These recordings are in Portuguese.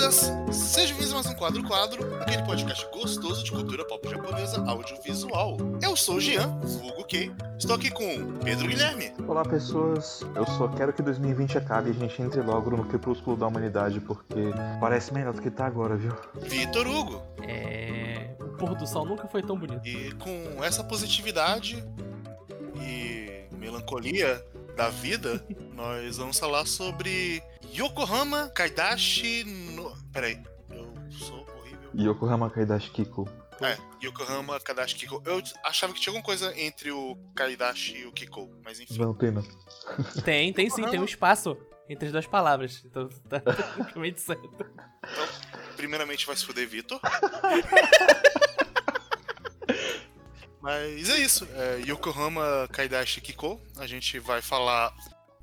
quadristas, sejam bem-vindos a mais um Quadro Quadro, aquele podcast gostoso de cultura pop japonesa audiovisual. Eu sou o Jean, vulgo Kei, estou aqui com Pedro Guilherme. Olá pessoas, eu só quero que 2020 acabe e a gente entre logo no crepúsculo da humanidade, porque parece melhor do que tá agora, viu? Vitor Hugo. É. O pôr do sol nunca foi tão bonito. E com essa positividade e melancolia da vida, nós vamos falar sobre Yokohama Kaidashi no. Peraí, eu sou horrível. Yokohama Kaidashi Kiko. É, Yokohama Kaidashi Kiko. Eu achava que tinha alguma coisa entre o Kaidashi e o Kiko, mas enfim. Não tem não. Tem, tem sim, tem um espaço entre as duas palavras. Então tá tecnicamente certo. Então, primeiramente vai se fuder, Vitor. Mas é isso. É Yokohama Kaidashi Kiko. A gente vai falar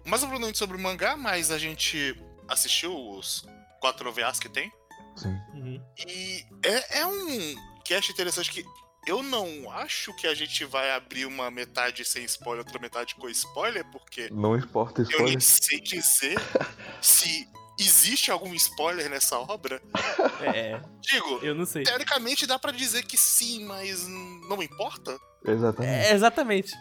mais aprofundadamente sobre o mangá, mas a gente assistiu os quatro OVAs que tem. Sim. Uhum. E é, é um cast interessante que eu não acho que a gente vai abrir uma metade sem spoiler, outra metade com spoiler, porque Não importa eu nem spoiler. sei dizer se existe algum spoiler nessa obra. É, Digo, eu não sei. teoricamente dá pra dizer que sim, mas não importa. Exatamente. É, exatamente.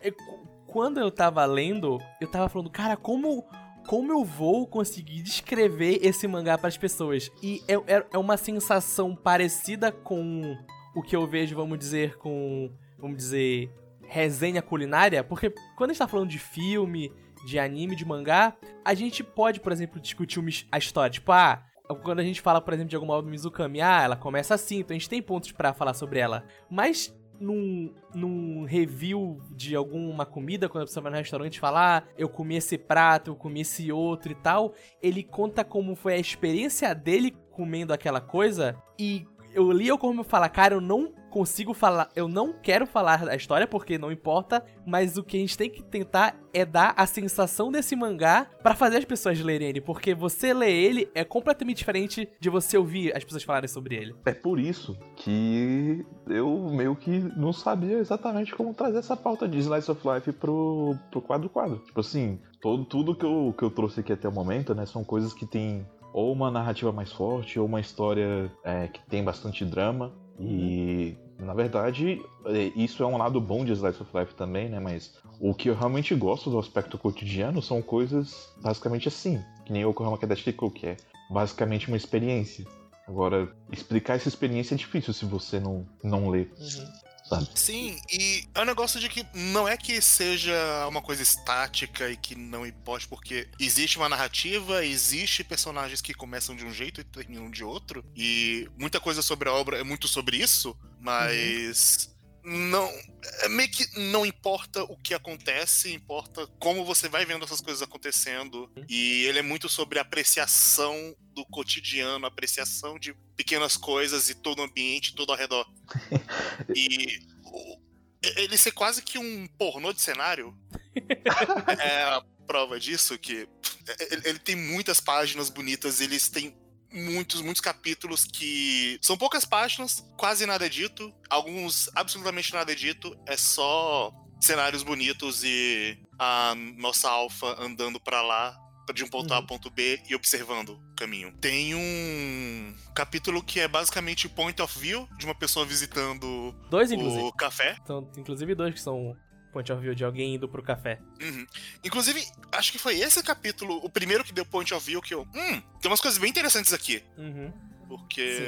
É, qu- quando eu tava lendo, eu tava falando, cara, como. Como eu vou conseguir descrever esse mangá pras pessoas? E é, é, é uma sensação parecida com o que eu vejo, vamos dizer, com. Vamos dizer. Resenha culinária. Porque quando a gente tá falando de filme, de anime, de mangá, a gente pode, por exemplo, discutir a história. Tipo, ah, quando a gente fala, por exemplo, de alguma obra do Mizukami, ah, ela começa assim, então a gente tem pontos pra falar sobre ela. Mas num, num review de alguma comida, quando a pessoa vai no restaurante e fala, ah, eu comi esse prato, eu comi esse outro e tal, ele conta como foi a experiência dele comendo aquela coisa e eu li eu como falar, cara, eu não consigo falar, eu não quero falar da história porque não importa, mas o que a gente tem que tentar é dar a sensação desse mangá pra fazer as pessoas lerem ele, porque você ler ele é completamente diferente de você ouvir as pessoas falarem sobre ele. É por isso que eu meio que não sabia exatamente como trazer essa pauta de Slice of Life pro, pro quadro quadro. Tipo assim, todo, tudo que eu, que eu trouxe aqui até o momento, né, são coisas que tem ou uma narrativa mais forte, ou uma história é, que tem bastante drama. E na verdade, é, isso é um lado bom de Slice of Life também, né? Mas o que eu realmente gosto do aspecto cotidiano são coisas basicamente assim, que nem o Yokohama Kadashi Kiko, que é basicamente uma experiência. Agora, explicar essa experiência é difícil se você não, não lê, sabe? Sim, e é um negócio de que não é que seja uma coisa estática e que não importe, porque existe uma narrativa, existe personagens que começam de um jeito e terminam de outro, e muita coisa sobre a obra é muito sobre isso, mas não é meio que não importa o que acontece, importa como você vai vendo essas coisas acontecendo. E ele é muito sobre apreciação do cotidiano, apreciação de pequenas coisas e todo o ambiente, todo ao redor. E ele ser quase que um pornô de cenário é a prova disso que ele, ele tem muitas páginas bonitas, eles têm muitos, muitos capítulos que são poucas páginas, quase nada é dito, alguns absolutamente nada é dito, é só cenários bonitos e a nossa alfa andando pra lá de um ponto A a Uhum. ponto B e observando o caminho. Tem um capítulo que é basicamente point of view de uma pessoa visitando Dois, inclusive. o café. São, inclusive dois que são point of view de alguém indo pro café. Uhum. Inclusive, acho que foi esse capítulo, o primeiro que deu point of view, que eu. Hum, tem umas coisas bem interessantes aqui. Uhum. Porque Sim.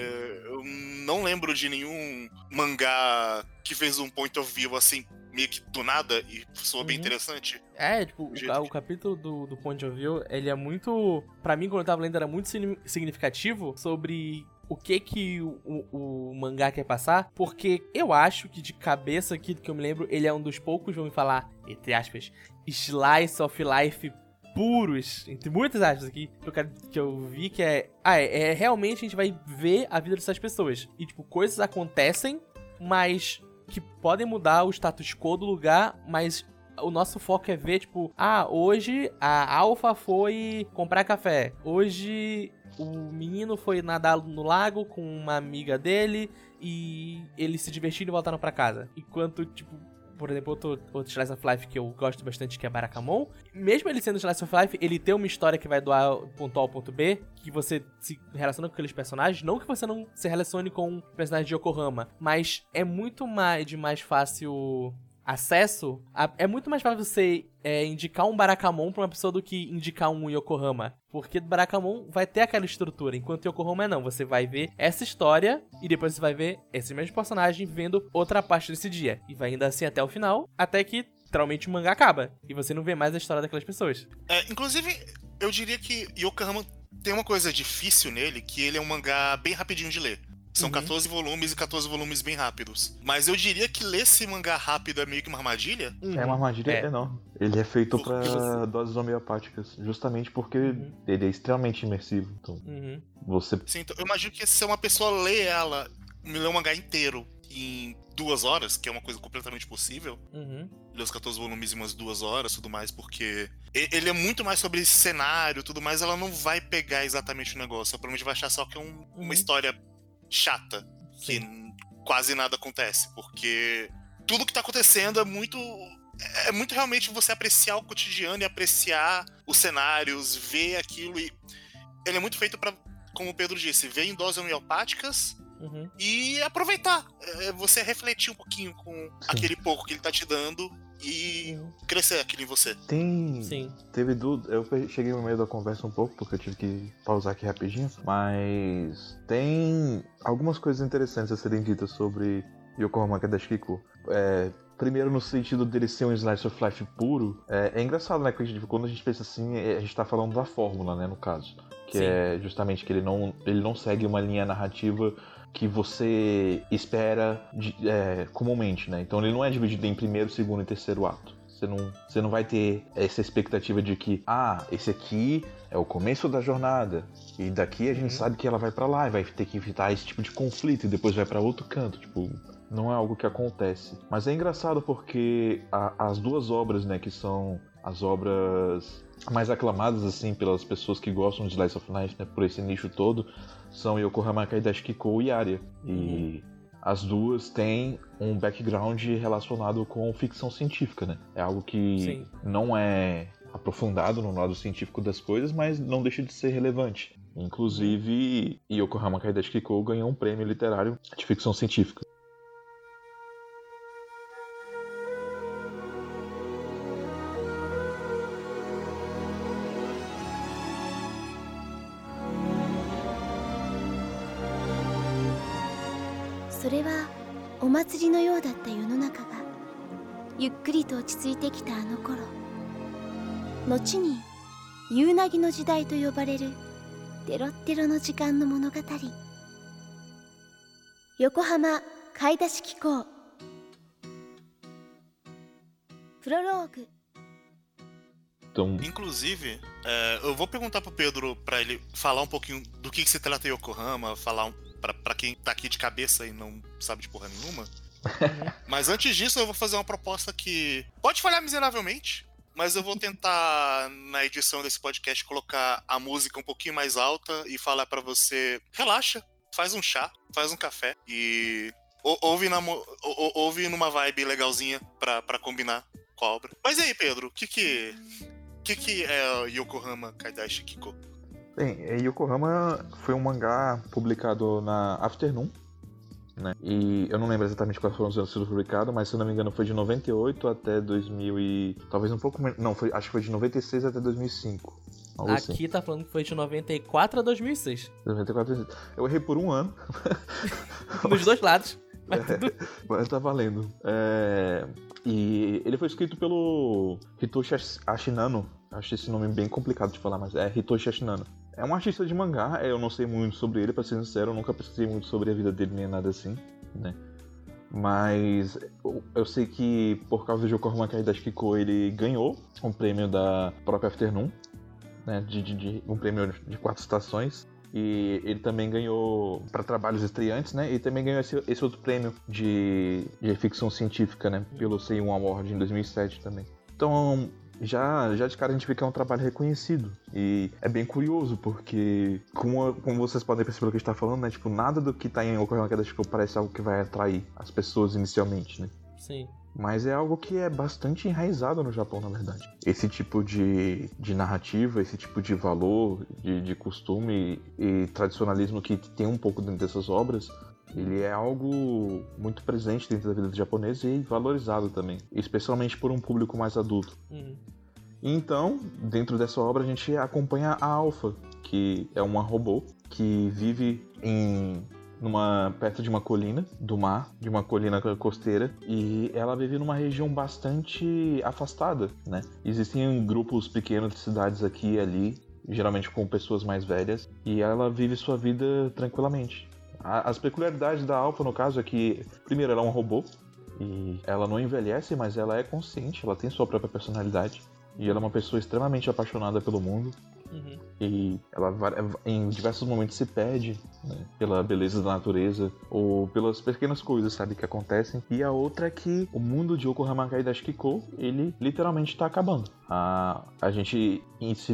eu não lembro de nenhum mangá que fez um point of view assim, meio que do nada, e soou bem Uhum. interessante. É, tipo, o, que- o capítulo do, do Point of View, ele é muito. Pra mim, quando eu tava lendo, era muito signi- significativo sobre o que que o, o- o mangá quer passar. Porque eu acho que, de cabeça aqui do que eu me lembro, ele é um dos poucos, vamos falar, entre aspas, slice of life puros, entre muitas aspas aqui, que eu, quero- que eu vi que é. Ah, é, é realmente a gente vai ver a vida dessas pessoas. E, tipo, coisas acontecem, mas que podem mudar o status quo do lugar, mas o nosso foco é ver, tipo, ah, hoje a Alpha foi comprar café. Hoje o menino foi nadar no lago com uma amiga dele e eles se divertiram e voltaram pra casa. Enquanto, tipo, por exemplo, outro, outro Slice of Life que eu gosto bastante, que é Barakamon. Mesmo ele sendo Slice of Life, ele tem uma história que vai do A ponto A ao ponto B, que você se relaciona com aqueles personagens. Não que você não se relacione com o personagem de Yokohama, mas é muito mais de mais fácil acesso, a, é muito mais fácil você é, indicar um Barakamon pra uma pessoa do que indicar um Yokohama. Porque Barakamon vai ter aquela estrutura, enquanto Yokohama não. Você vai ver essa história e depois você vai ver esse mesmo personagem vivendo outra parte desse dia. E vai ainda assim até o final, até que literalmente o mangá acaba. E você não vê mais a história daquelas pessoas. É, inclusive, eu diria que Yokohama tem uma coisa difícil nele, que ele é um mangá bem rapidinho de ler. São Uhum. 14 volumes e 14 volumes bem rápidos. Mas eu diria que ler esse mangá rápido é meio que uma armadilha. É uma armadilha É. enorme. Ele é feito pra você- doses homeopáticas, justamente porque Uhum. ele é extremamente imersivo. Então, Uhum. você Assim, então, eu imagino que se uma pessoa lê ela, me lê um mangá inteiro em duas horas, que é uma coisa completamente possível, Uhum. ler os 14 volumes em umas duas horas tudo mais, porque ele é muito mais sobre cenário tudo mais, ela não vai pegar exatamente o negócio. Ela provavelmente vai achar só que é um- Uhum. uma história chata, que Sim. quase nada acontece, porque tudo que tá acontecendo é muito. É muito realmente você apreciar o cotidiano e apreciar os cenários, ver aquilo e. Ele é muito feito pra, como o Pedro disse, ver em doses homeopáticas Uhum. e aproveitar. É, você refletir um pouquinho com Sim. aquele pouco que ele tá te dando e crescer aquilo em você. tem. Sim. Teve dúvida. Eu cheguei no meio da conversa um pouco, porque eu tive que pausar aqui rapidinho. Mas tem algumas coisas interessantes a serem ditas sobre Yokohama Kadashikiko. É, primeiro, no sentido dele ser um slice of life puro. É, é engraçado, né? que quando a gente pensa assim, é- a gente tá falando da fórmula, né? No caso. Que Sim. é justamente que ele não, ele não segue uma linha narrativa que você espera de- é, comumente, né? Então ele não é dividido em primeiro, segundo e terceiro ato. Você não, você não vai ter essa expectativa de que, ah, esse aqui é o começo da jornada e daqui a gente Uhum. sabe que ela vai pra lá e vai ter que evitar esse tipo de conflito e depois vai pra outro canto, tipo, não é algo que acontece. Mas é engraçado porque a- as duas obras, né, que são as obras mais aclamadas assim pelas pessoas que gostam de Slice of Life, né, por esse nicho todo, são Yokohama Kaidashi Kiko e Aria. E as duas têm um background relacionado com ficção científica, né? É algo que Sim. não é aprofundado no lado científico das coisas, mas não deixa de ser relevante. Inclusive, Yokohama Kaidashi Kiko ganhou um prêmio literário de ficção científica. お祭りのようだった世の中がゆっくりと落ち着いてきたあの頃後に夕凪の時代と呼ばれるテロッテロの時間の物語横浜買い出し機構プロローグ Então, Inclusive, é, eu vou perguntar pro Pedro pra ele falar um pouquinho do que, que se trata Yokohama, falar um, pra, pra quem tá aqui de cabeça e não sabe de porra nenhuma. mas antes disso, eu vou fazer uma proposta que pode falhar miseravelmente, mas eu vou tentar, na edição desse podcast, colocar a música um pouquinho mais alta e falar pra você: relaxa, faz um chá, faz um café e ou- ouve, na, ou- ou- ouve numa vibe legalzinha pra, pra combinar com a obra. Mas e aí, Pedro, o que que. Que, que é Yokohama Kaidashi Kiko? Bem, é, Yokohama foi um mangá publicado na Afternoon, né? E eu não lembro exatamente quais foram os anos foi publicado, mas se eu não me engano foi de 98 até 2000 e... talvez um pouco menos... Não, foi, acho que foi de 96 até 2005. Algo assim. Aqui tá falando que foi de 94 a 2006. 94, eu errei por um ano, Nos dois lados. Mas tudo. mas tá valendo. É, E ele foi escrito pelo Hitoshi Ash- Ashinano. Acho esse nome bem complicado de falar, mas é Hitoshi Ashinano. É um artista de mangá, eu não sei muito sobre ele, pra ser sincero, eu nunca pesquisei muito sobre a vida dele nem nada assim, né? Mas eu- sei que por causa de Yokohama Kaidashi Kiko ele ganhou um prêmio da própria Afternoon, né? De, de- de- um prêmio de quatro estações. E ele também ganhou para trabalhos estreantes, né? E também ganhou esse, esse outro prêmio de, de ficção científica, né? Pelo C1 Award em 2007 também. Então, já, já de cara a gente vê que é um trabalho reconhecido. E é bem curioso, porque, como, como vocês podem perceber pelo que a gente tá falando, né? Tipo, nada do que tá em Ocorrendo Queda Chico parece algo que vai atrair as pessoas inicialmente, né? Sim. Mas é algo que é bastante enraizado no Japão, na verdade. Esse tipo de, de narrativa, esse tipo de valor, de, de costume e tradicionalismo que tem um pouco dentro dessas obras, ele é algo muito presente dentro da vida dos japoneses e valorizado também, especialmente por um público mais adulto. Uhum. Então, dentro dessa obra, a gente acompanha a Alpha, que é uma robô que vive em numa perto de uma colina do mar, de uma colina costeira, e ela vive numa região bastante afastada, né? Existem grupos pequenos de cidades aqui e ali, geralmente com pessoas mais velhas, e ela vive sua vida tranquilamente. As peculiaridades da Alpha, no caso, é que, primeiro, ela é um robô, e ela não envelhece, mas ela é consciente, ela tem sua própria personalidade. E ela é uma pessoa extremamente apaixonada pelo mundo. Uhum. E ela em diversos momentos se perde né, pela beleza da natureza ou pelas pequenas coisas, sabe, que acontecem. E a outra é que o mundo de Yokohama Kai Kiko, ele literalmente está acabando. A, a gente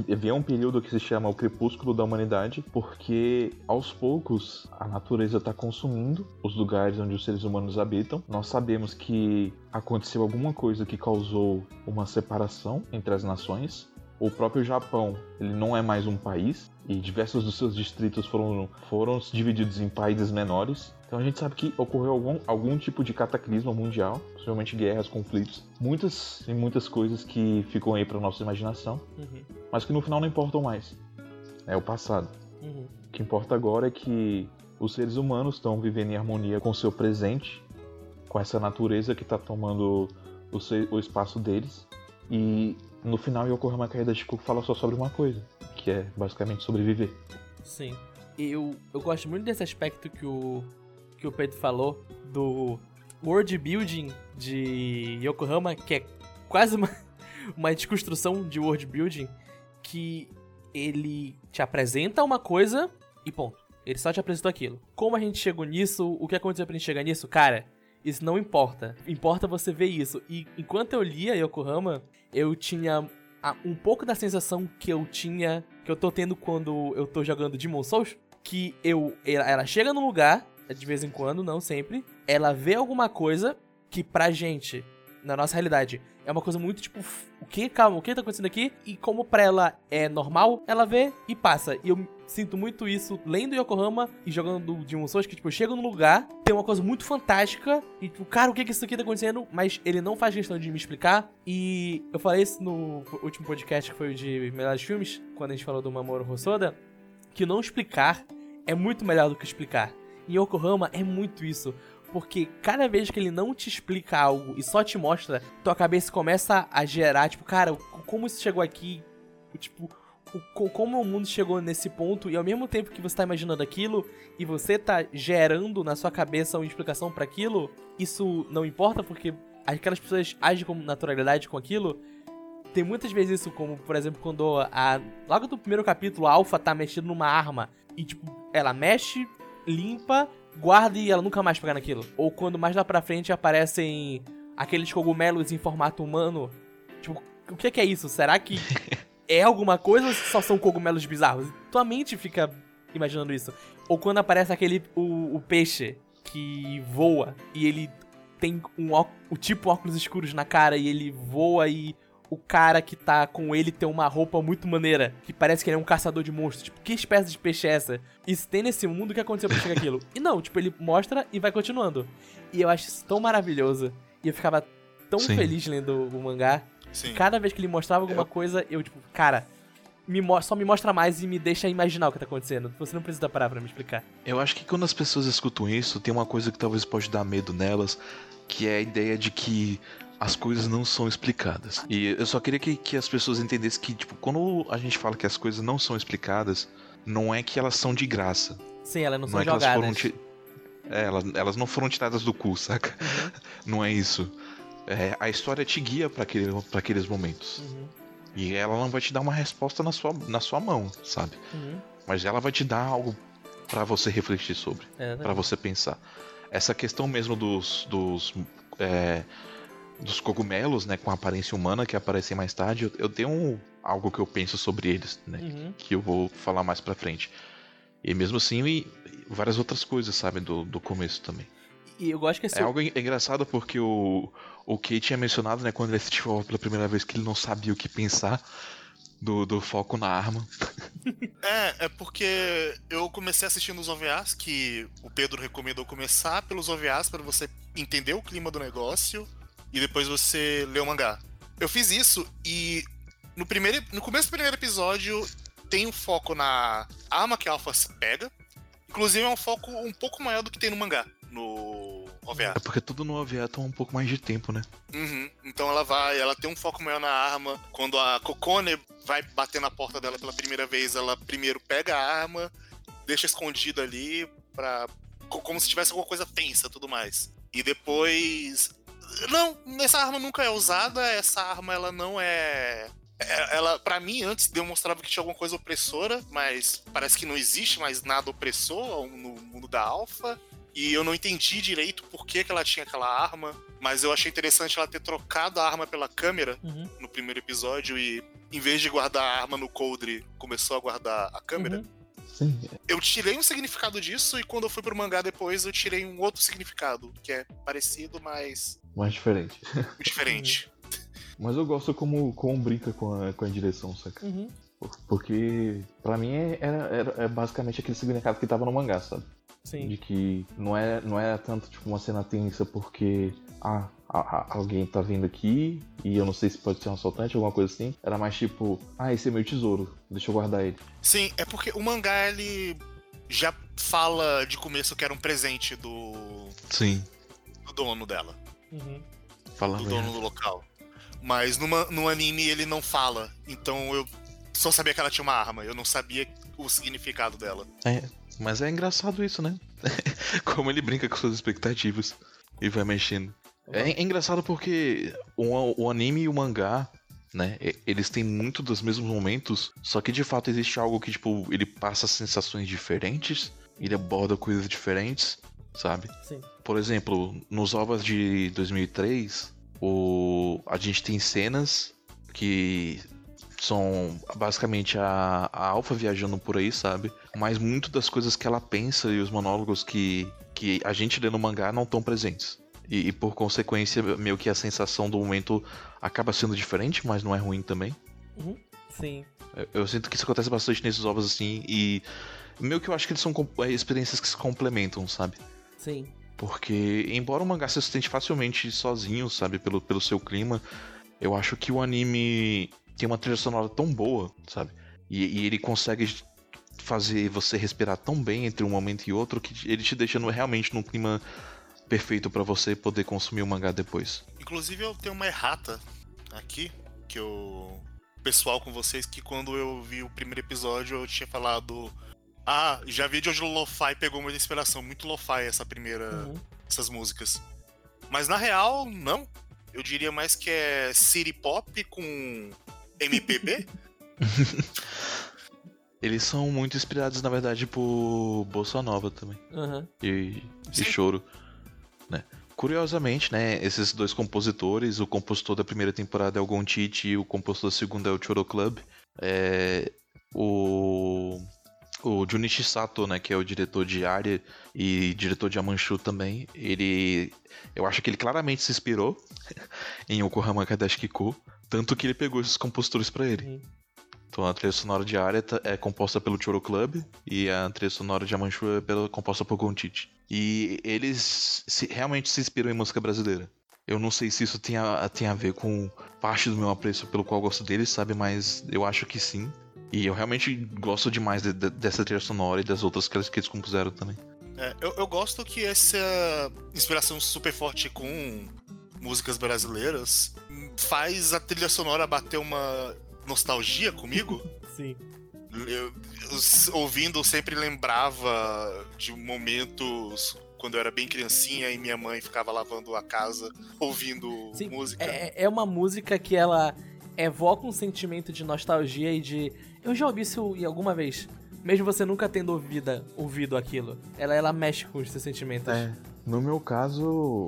vê um período que se chama o crepúsculo da humanidade, porque aos poucos a natureza está consumindo os lugares onde os seres humanos habitam. Nós sabemos que aconteceu alguma coisa que causou uma separação entre as nações o próprio Japão ele não é mais um país e diversos dos seus distritos foram, foram divididos em países menores. Então a gente sabe que ocorreu algum, algum tipo de cataclisma mundial, possivelmente guerras, conflitos, muitas e muitas coisas que ficam aí para nossa imaginação, Uhum. mas que no final não importam mais. É o passado. Uhum. O que importa agora é que os seres humanos estão vivendo em harmonia com o seu presente, com essa natureza que está tomando o, seu, o espaço deles e no final, Yokohama Caída de Cuco fala só sobre uma coisa, que é basicamente sobreviver. Sim. Eu, eu gosto muito desse aspecto que o, que o Pedro falou, do world building de Yokohama, que é quase uma, uma desconstrução de world building, que ele te apresenta uma coisa e ponto. Ele só te apresentou aquilo. Como a gente chegou nisso, o que aconteceu pra gente chegar nisso, cara, isso não importa. Importa você ver isso. E enquanto eu lia Yokohama, eu tinha um pouco da sensação que eu tinha, que eu tô tendo quando eu tô jogando Demon Souls, que eu ela, ela chega no lugar, de vez em quando, não sempre, ela vê alguma coisa que pra gente, na nossa realidade, é uma coisa muito tipo, o que? Calma, o que tá acontecendo aqui? E como pra ela é normal, ela vê e passa. E eu sinto muito isso lendo Yokohama e jogando Demon Souls, que tipo, eu chego num lugar, tem uma coisa muito fantástica, e tipo, cara, o que que isso aqui tá acontecendo? Mas ele não faz questão de me explicar. E eu falei isso no último podcast, que foi o de melhores filmes, quando a gente falou do Mamoru Hosoda, que não explicar é muito melhor do que explicar. Em Yokohama é muito isso. Porque cada vez que ele não te explica algo e só te mostra, tua cabeça começa a gerar, tipo, cara, como isso chegou aqui? Tipo, como o mundo chegou nesse ponto e ao mesmo tempo que você tá imaginando aquilo e você tá gerando na sua cabeça uma explicação para aquilo, isso não importa porque aquelas pessoas agem com naturalidade com aquilo. Tem muitas vezes isso, como por exemplo, quando a. Logo do primeiro capítulo, a Alpha tá mexendo numa arma e, tipo, ela mexe, limpa guarda e ela nunca mais pega naquilo. Ou quando mais lá pra frente aparecem aqueles cogumelos em formato humano. Tipo, o que é, isso? Será que é alguma coisa ou só são cogumelos bizarros? Tua mente fica imaginando isso. Ou quando aparece aquele. o, o peixe que voa e ele tem um o tipo óculos escuros na cara e ele voa e o cara que tá com ele tem uma roupa muito maneira, que parece que ele é um caçador de monstros. Tipo, que espécie de peixe é essa? Isso tem nesse mundo, o que aconteceu pra chegar aquilo? E não, tipo, ele mostra e vai continuando. E eu acho isso tão maravilhoso. E eu ficava tão Sim. feliz lendo o mangá. Sim. Cada vez que ele mostrava alguma eu... coisa, eu, tipo, cara, me só me mostra mais e me deixa imaginar o que tá acontecendo. Você não precisa parar pra me explicar. Eu acho que quando as pessoas escutam isso, tem uma coisa que talvez pode dar medo nelas, que é a ideia de que as coisas não são explicadas. E eu só queria que, que as pessoas entendessem que, tipo, quando a gente fala que as coisas não são explicadas, não é que elas são de graça. Sim, elas não, não são é jogadas. Elas, ti... é, elas, elas, não foram tiradas do cu, saca? Uhum. Não é isso. É, a história te guia para aquele, aqueles momentos. Uhum. E ela não vai te dar uma resposta na sua, na sua mão, sabe? Uhum. Mas ela vai te dar algo para você refletir sobre, é, para você pensar. Essa questão mesmo dos, dos é, dos cogumelos, né, com aparência humana que aparecem mais tarde, eu, eu tenho um, algo que eu penso sobre eles, né, uhum. que eu vou falar mais pra frente. E mesmo assim, e várias outras coisas, sabe, do, do começo também. E eu gosto que esse. É algo en- engraçado porque o, o Kei tinha mencionado, né, quando ele assistiu pela primeira vez, que ele não sabia o que pensar do, do foco na arma. É, é porque eu comecei assistindo os OVAs, que o Pedro recomendou começar pelos OVAs para você entender o clima do negócio e depois você ler o mangá. Eu fiz isso e no, primeiro, no começo do primeiro episódio tem um foco na arma que a Alpha se pega. Inclusive é um foco um pouco maior do que tem no mangá, no OVA. É porque tudo no OVA toma um pouco mais de tempo, né? Uhum. Então ela vai, ela tem um foco maior na arma. Quando a Kokone vai bater na porta dela pela primeira vez, ela primeiro pega a arma, deixa escondida ali, pra, co- como se tivesse alguma coisa tensa e tudo mais. E depois. Não, essa arma nunca é usada, essa arma ela não é. é- Ela, para mim, antes demonstrava que tinha alguma coisa opressora, mas parece que não existe mais nada opressor no mundo da Alpha. E eu não entendi direito por que, que ela tinha aquela arma, mas eu achei interessante ela ter trocado a arma pela câmera Uhum, no primeiro episódio e, em vez de guardar a arma no coldre, começou a guardar a câmera. uhum. Eu tirei um significado disso e quando eu fui pro mangá depois, eu tirei um outro significado, que é parecido, mas mais diferente. diferente. Mas eu gosto como, como brinca com a, com a direção, saca? Uhum. Porque, pra mim, é- era, era, é basicamente aquele significado que tava no mangá, sabe? Sim. De que não é, não é tanto tipo uma cena tensa porque ah, a- a- alguém tá vindo aqui e eu não sei se pode ser um assaltante ou alguma coisa assim. Era mais tipo, ah, esse é meu tesouro, deixa eu guardar ele. Sim, é porque o mangá, ele já fala de começo que era um presente do, Sim. do dono dela. Uhum. Fala do dono do local. Mas numa, no anime ele não fala. Então eu só sabia que ela tinha uma arma. Eu não sabia o significado dela. Mas é engraçado isso, né? Como ele brinca com suas expectativas e vai mexendo. É, é engraçado porque o, o anime e o mangá, né? Eles têm muito dos mesmos momentos, só que de fato existe algo que, tipo, ele passa sensações diferentes, ele aborda coisas diferentes, sabe? Sim. Por exemplo, nos ovas de 2003, o... a gente tem cenas que são basicamente a, a Alpha viajando por aí, sabe? Mas muito das coisas que ela pensa e os monólogos que, que a gente lê no mangá não estão presentes. E, e por consequência, meio que a sensação do momento acaba sendo diferente, mas não é ruim também. Sim. Eu, eu sinto que isso acontece bastante nesses ovos assim, e meio que eu acho que eles são é, experiências que se complementam, sabe? Sim. Porque, embora o mangá se sustente facilmente sozinho, sabe, pelo, pelo seu clima, eu acho que o anime tem uma trilha sonora tão boa, sabe? E, e ele consegue fazer você respirar tão bem entre um momento e outro que ele te deixa no- realmente num clima perfeito pra você poder consumir o mangá depois. Inclusive eu tenho uma errata aqui, que eu. Pessoal com vocês, que quando eu vi o primeiro episódio eu tinha falado. Ah, já vi de onde o Lo-Fi pegou muita inspiração. Muito Lo-Fi essa primeira. Uhum. essas músicas. Mas na real, não. Eu diria mais que é City Pop com MPB. Eles são muito inspirados, na verdade, por Bossa Nova também. Aham. e, e choro, né? Curiosamente, né, esses dois compositores, o compositor da primeira temporada é o Gonchichi e o compositor da segunda é o Choro Club. É, o o Junichi Sato, né, que é o diretor de Aria e diretor de Amanchu também, ele eu acho que ele claramente se inspirou em Yokohama Kadashiki-ku, tanto que ele pegou esses compositores pra ele. Então a trilha sonora de Aria tá- é composta pelo Choro Club e a trilha sonora de Amanchu é pela, composta por Gonchichi. E eles se- realmente se inspiram em música brasileira. Eu não sei se isso tem a, tem a ver com parte do meu apreço pelo qual eu gosto deles, sabe? Mas eu acho que sim. E eu realmente gosto demais de- de- dessa trilha sonora e das outras que eles, que eles compuseram também. É, eu, eu gosto que essa inspiração super forte com músicas brasileiras faz a trilha sonora bater uma nostalgia comigo. Sim. Eu, eu, ouvindo, eu sempre lembrava de momentos quando eu era bem criancinha e minha mãe ficava lavando a casa ouvindo Sim, música. É, é uma música que ela evoca um sentimento de nostalgia e de. Eu já ouvi isso em alguma vez. Mesmo você nunca tendo ouvido, ouvido aquilo. Ela, ela mexe com os seus sentimentos. É, no meu caso,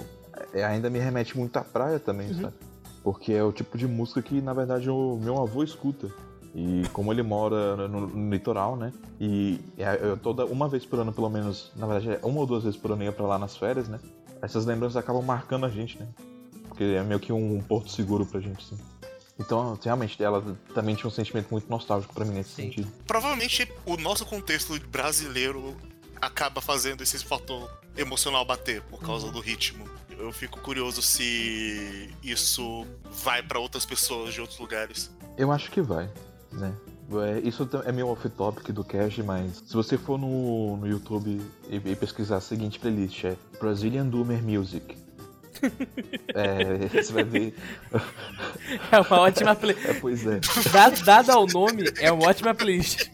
é, ainda me remete muito à praia também, Uhum. sabe? Porque é o tipo de música que, na verdade, o meu avô escuta. E como ele mora no, no litoral, né? E é- eu toda uma vez por ano, pelo menos, na verdade, é uma ou duas vezes por ano eu ia pra lá nas férias, né? essas lembranças acabam marcando a gente, né? Porque é meio que um porto seguro pra gente, assim. Então, realmente, ela também tinha um sentimento muito nostálgico pra mim nesse Sim. sentido. Provavelmente o nosso contexto brasileiro acaba fazendo esse fator emocional bater por causa do ritmo. Eu fico curioso se isso vai pra outras pessoas de outros lugares. Eu acho que vai, né? É, isso é meio off-topic do Cash, mas se você for no, no YouTube e, e pesquisar a seguinte playlist, é Brazilian Doomer Music. é, você vai ver. É uma ótima play. É, pois é. Dado, dado ao nome, é uma ótima playlist.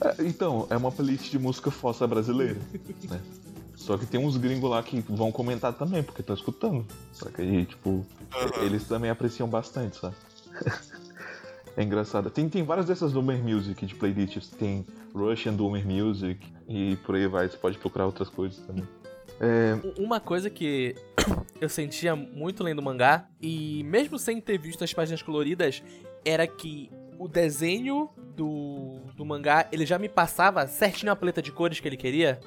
É, Então, é uma playlist de música fossa brasileira, né? Só que tem uns gringos lá que vão comentar também, porque estão escutando. Só que aí, tipo, Aham. eles também apreciam bastante, sabe? é engraçado. Tem, tem várias dessas Doomer Music de playlists. Tem Russian Doomer Music e por aí vai. Você pode procurar outras coisas também. É, Uma coisa que eu sentia muito lendo mangá, e mesmo sem ter visto as páginas coloridas, era que o desenho do, do mangá, ele já me passava certinho a paleta de cores que ele queria.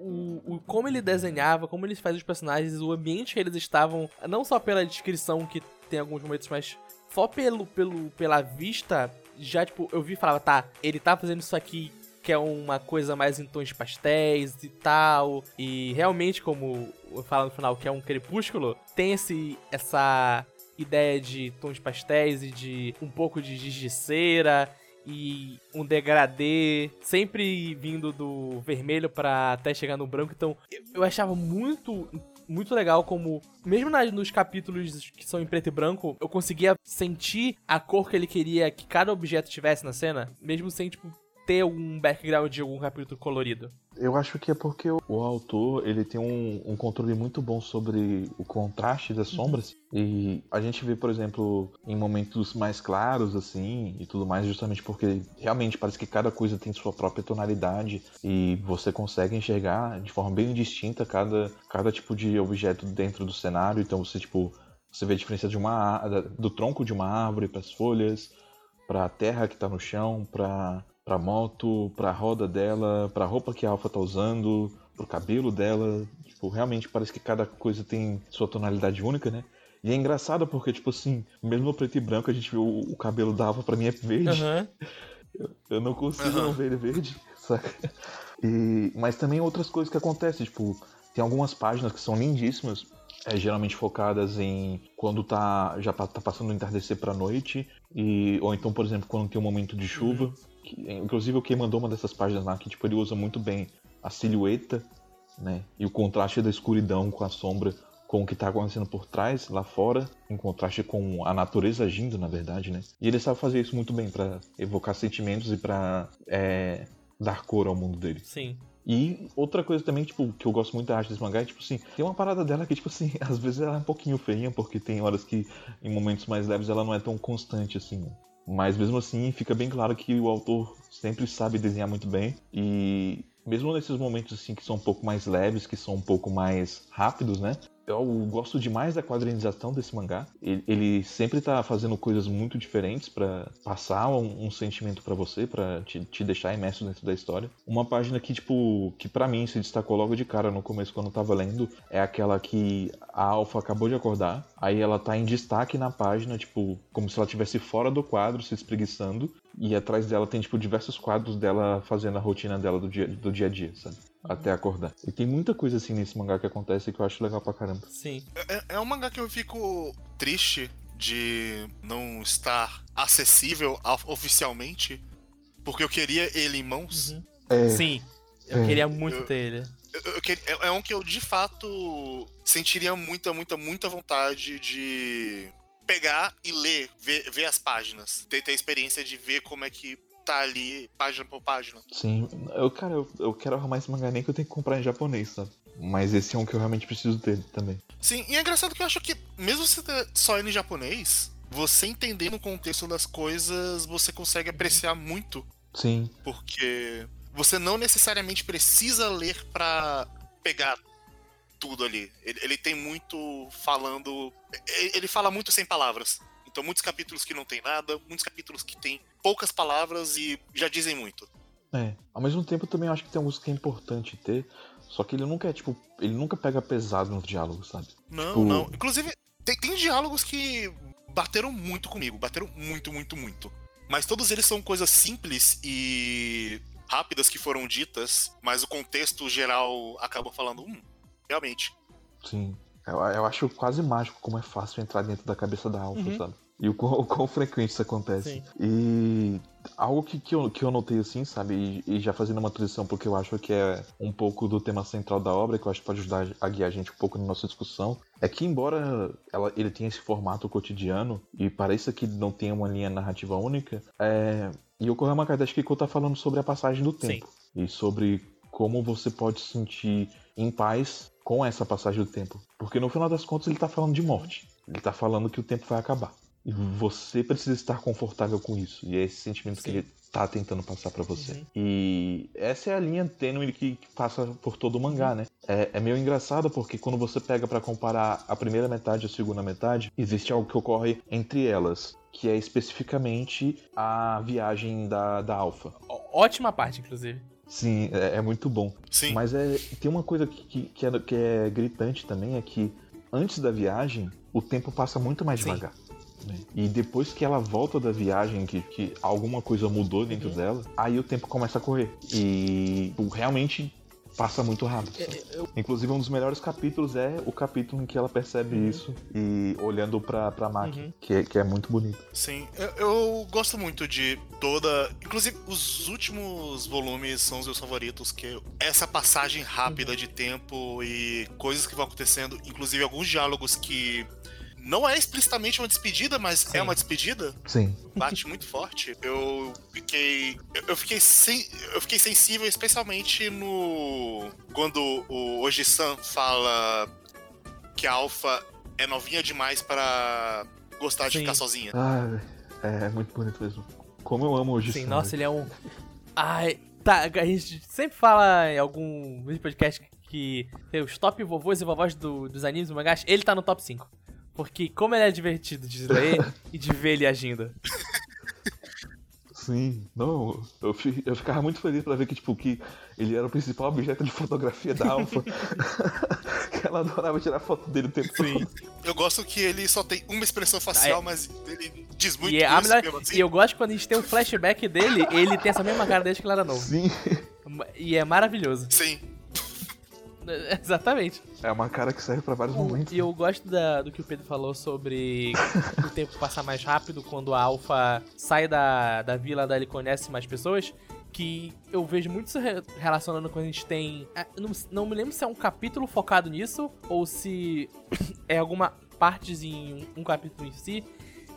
O, o- como ele desenhava, como ele fazia os personagens, o ambiente que eles estavam, não só pela descrição que tem alguns momentos, mas só pelo, pelo, pela vista, já tipo, eu vi e falava, tá, ele tá fazendo isso aqui que é uma coisa mais em tons pastéis e tal. E realmente, como eu falo no final, que é um crepúsculo, tem esse, essa ideia de tons pastéis e de um pouco de giz de cera e um degradê, sempre vindo do vermelho pra até chegar no branco. Então, eu- achava muito muito legal como, mesmo nos capítulos que são em preto e branco, eu conseguia sentir a cor que ele queria que cada objeto tivesse na cena, mesmo sem, tipo, ter algum background de algum capítulo colorido. eu acho que é porque o, autor ele tem um, um controle muito bom sobre o contraste das sombras. E a gente vê, por exemplo, em momentos mais claros, assim, e tudo mais, justamente porque realmente parece que cada coisa tem sua própria tonalidade e você consegue enxergar de forma bem distinta cada, cada tipo de objeto dentro do cenário. Então você, tipo, você vê a diferença de uma, do tronco de uma árvore para as folhas, para a terra que tá no chão, para pra moto, pra roda dela, pra roupa que a Alpha tá usando, pro cabelo dela. Tipo, realmente parece que cada coisa tem sua tonalidade única, né? E é engraçado porque, tipo assim, mesmo no preto e branco a gente vê o, o cabelo da Alpha pra mim é verde. Aham. Eu não consigo Aham. não ver ele verde, saca? E, mas também outras coisas que acontecem, tipo, tem algumas páginas que são lindíssimas, é, geralmente focadas em quando tá já tá passando o entardecer pra noite, e, ou então, por exemplo, quando tem um momento de chuva. Inclusive o que mandou uma dessas páginas lá, que tipo, ele usa muito bem a silhueta, né? E o contraste da escuridão com a sombra com o que tá acontecendo por trás, lá fora, em contraste com a natureza agindo, na verdade, né? E ele sabe fazer isso muito bem pra evocar sentimentos e pra é, dar cor ao mundo dele. Sim. E outra coisa também, tipo, que eu gosto muito da arte desse mangá é, tipo assim, tem uma parada dela que, tipo assim, às vezes ela é um pouquinho feinha, porque tem horas que, em momentos mais leves, ela não é tão constante, assim. Mas mesmo assim, fica bem claro que o autor sempre sabe desenhar muito bem. E mesmo nesses momentos, assim, que são um pouco mais leves, que são um pouco mais rápidos, né? Eu gosto demais da quadrinização desse mangá. Ele, ele sempre tá fazendo coisas muito diferentes pra passar um, um sentimento pra você, pra te, te deixar imerso dentro da história. Uma página que, tipo, que para mim se destacou logo de cara no começo quando eu tava lendo, é aquela que a Alpha acabou de acordar, aí ela tá em destaque na página, tipo, como se ela estivesse fora do quadro, se espreguiçando, e atrás dela tem, tipo, diversos quadros dela fazendo a rotina dela do dia, do dia a dia, sabe? Até acordar. E tem muita coisa assim nesse mangá que acontece que eu acho legal pra caramba. Sim. É, é um mangá que eu fico triste de não estar acessível oficialmente, porque eu queria ele em mãos. Uhum. É, Sim. Eu É. queria muito Eu- ter ele. Eu- eu queria- é, é um que eu de fato sentiria muita, muita, muita vontade de pegar e ler, ver, ver as páginas, ter, ter a experiência de ver como é que tá ali, página por página. Sim, eu, cara, eu, eu quero arrumar esse mangá nem que eu tenho que comprar em japonês, sabe? Mas esse é um que eu realmente preciso ter também. Sim, e é engraçado que eu acho que, mesmo você só em japonês, você entendendo o contexto das coisas, você consegue apreciar muito, Sim, porque você não necessariamente precisa ler pra pegar tudo ali. Ele, ele tem muito falando. Ele fala muito sem palavras. Então, muitos capítulos que não tem nada, muitos capítulos que tem poucas palavras e já dizem muito. é. Ao mesmo tempo, também acho que tem alguns que é importante ter. Só que ele nunca é, tipo, ele nunca pega pesado nos diálogos, sabe? Não, Tipo- não. Inclusive, tem, tem diálogos que bateram muito comigo. Bateram muito, muito, muito. Mas todos eles são coisas simples e rápidas que foram ditas, mas o contexto geral acaba falando, hum, realmente. Sim. Eu, eu acho quase mágico como é fácil entrar dentro da cabeça da Alpha, Uhum. sabe? E o quão, o quão frequente isso acontece. Sim. E algo que, que, eu, que eu notei assim, sabe? E, e já fazendo uma transição, porque eu acho que é um pouco do tema central da obra, que eu acho que pode ajudar a guiar a gente um pouco na nossa discussão, é que embora ela, ele tenha esse formato cotidiano e pareça que não tenha uma linha narrativa única, é... e ocorreu uma Kardashian que tá falando sobre a passagem do tempo. E sobre como você pode se sentir em paz com essa passagem do tempo. Porque no final das contas ele tá falando de morte. Ele tá falando que o tempo vai acabar. E você precisa estar confortável com isso. E é esse sentimento que Sim. ele tá tentando passar pra você. Uhum. E essa é a linha tênue que, que passa por todo o mangá, né? É, é meio engraçado porque quando você pega pra comparar a primeira metade e a segunda metade, existe algo que ocorre entre elas. Que é especificamente a viagem da, da Alpha. Ótima parte, inclusive. Sim, é, é muito bom. Sim. Mas é, tem uma coisa que, que, é, que é gritante também, é que antes da viagem, o tempo passa muito mais Sim. devagar. né? E depois que ela volta da viagem, que, que alguma coisa mudou dentro Uhum. dela, aí o tempo começa a correr. E tipo, realmente passa muito rápido. sabe? Inclusive, um dos melhores capítulos é o capítulo em que ela percebe isso e olhando pra, pra Maki, Uhum. que, é- que é muito bonito. Sim, eu, eu gosto muito de toda. Inclusive, os últimos volumes são os meus favoritos, que é essa passagem rápida de tempo e coisas que vão acontecendo, inclusive alguns diálogos que. Não é explicitamente uma despedida, mas Sim. é uma despedida. Sim. Bate muito forte. Eu fiquei. eu- fiquei, sen, eu fiquei sensível, especialmente no. Quando o Oji-san fala que a Alpha é novinha demais para gostar de Sim. ficar sozinha. Ah, é, é muito bonito mesmo. Como eu amo hoje. Sim, nossa, ele é um. Ai, tá, a gente sempre fala em algum podcast que tem os top vovôs e vovós do- dos animes do mangás, ele tá no top 5. Porque como ele é divertido de ler e de ver ele agindo. Sim, não, eu, fi- eu ficava muito feliz pra ver que, tipo, que ele era o principal objeto de fotografia da Alpha. que ela adorava tirar foto dele o tempo todo. Eu gosto que ele só tem uma expressão facial, mas ele diz muito E, é isso melhor- mesmo assim. e eu gosto quando a gente tem um flashback dele, ele tem essa mesma cara desde que ele era novo. Sim, E é maravilhoso. Sim, Exatamente. é uma cara que serve pra vários momentos. E eu gosto da- do que o Pedro falou sobre o tempo passar mais rápido quando a Alpha sai da, da vila, daí ele conhece mais pessoas. Que eu vejo muito se re- relacionando quando a gente tem. é, Não, não me lembro se é um capítulo focado nisso ou se é alguma partezinha, um capítulo em si,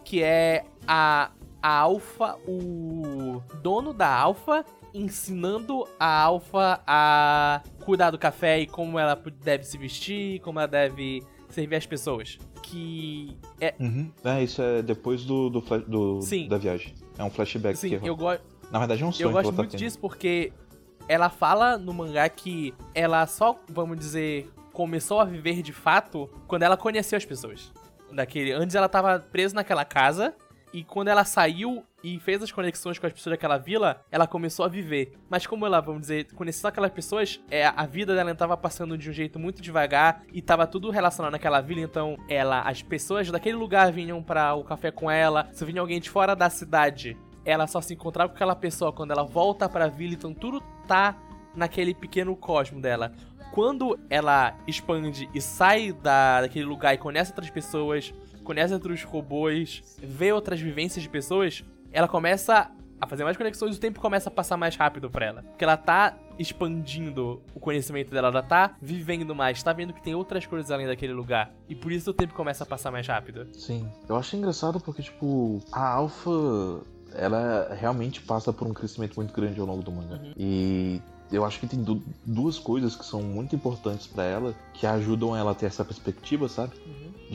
que é a, a Alpha, o dono da Alpha ensinando a Alpha a cuidar do café e como ela deve se vestir, como ela deve servir as pessoas. Que é. Uhum. É, isso é depois do, do, do- Sim. da viagem. É um flashback Sim, que eu, go Na verdade é um sonho eu gosto tá muito disso porque ela fala no mangá que ela só, vamos dizer, começou a viver de fato quando ela conheceu as pessoas. Daquele, antes ela tava presa naquela casa e quando ela saiu e fez as conexões com as pessoas daquela vila, ela começou a viver. Mas como ela, vamos dizer, conheceu aquelas pessoas, é, a vida dela tava passando de um jeito muito devagar e tava tudo relacionado naquela vila, então ela, as pessoas daquele lugar vinham para o café com ela, se vinha alguém de fora da cidade, ela só se encontrava com aquela pessoa quando ela volta pra vila, então tudo tá naquele pequeno cosmo dela. Quando ela expande e sai da, daquele lugar e conhece outras pessoas, conhece outros robôs, vê outras vivências de pessoas, ela começa a fazer mais conexões e o tempo começa a passar mais rápido pra ela. Porque ela tá expandindo o conhecimento dela, ela tá vivendo mais, tá vendo que tem outras coisas além daquele lugar. E por isso o tempo começa a passar mais rápido. Sim. Eu acho engraçado porque, tipo, a Alpha, ela realmente passa por um crescimento muito grande ao longo do mangá. Uhum. E eu acho que tem du- duas coisas que são muito importantes pra ela, que ajudam ela a ter essa perspectiva, sabe?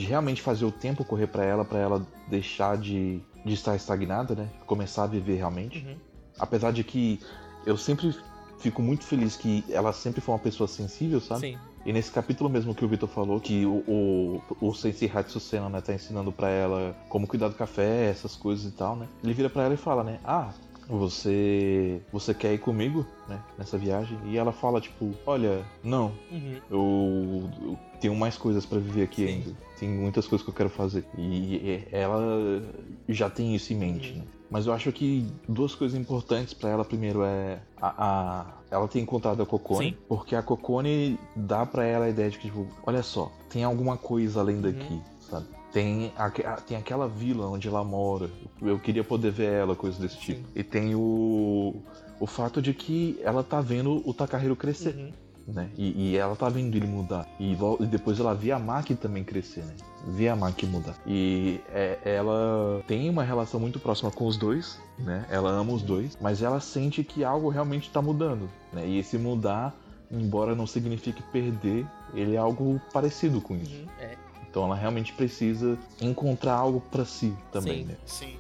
De realmente fazer o tempo correr pra ela, pra ela deixar de, de estar estagnada, né? Começar a viver realmente. Uhum. Apesar de que eu sempre fico muito feliz que ela sempre foi uma pessoa sensível, sabe? Sim. E nesse capítulo mesmo que o Vitor falou, que o, o, o Sensei Hatsusena, né, tá ensinando pra ela como cuidar do café, essas coisas e tal, né? Ele vira pra ela e fala, né? Ah, você você quer ir comigo, né, nessa viagem? E ela fala tipo, olha, não, Uhum. eu, eu tenho mais coisas pra viver aqui Sim. ainda. Tem muitas coisas que eu quero fazer. E ela já tem isso em mente, Uhum. né? Mas eu acho que duas coisas importantes pra ela primeiro é a, a- ela ter encontrado a Cocone, Sim. porque a Cocone dá pra ela a ideia de que tipo, olha só, tem alguma coisa além daqui, sabe? Tem, a- tem aquela vila onde ela mora. Eu queria poder ver ela, coisa desse tipo. E tem o, o fato de que ela tá vendo o Takahiro crescer Uhum. né? E, e ela tá vendo ele mudar. E, e depois ela vê a Maki também crescer, né? Vê a Maki mudar. E é- ela tem uma relação muito próxima com os dois, né? Ela ama os dois, mas ela sente que algo realmente tá mudando, né? E esse mudar, embora não signifique perder, ele é algo parecido com isso. Uhum. É. Então ela realmente precisa encontrar algo pra si também, Sim. né? Sim.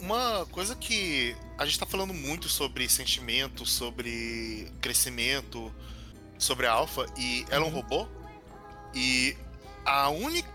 Uma coisa que a gente tá falando muito sobre sentimento, sobre crescimento, sobre a Alpha, e ela é um robô. E a única.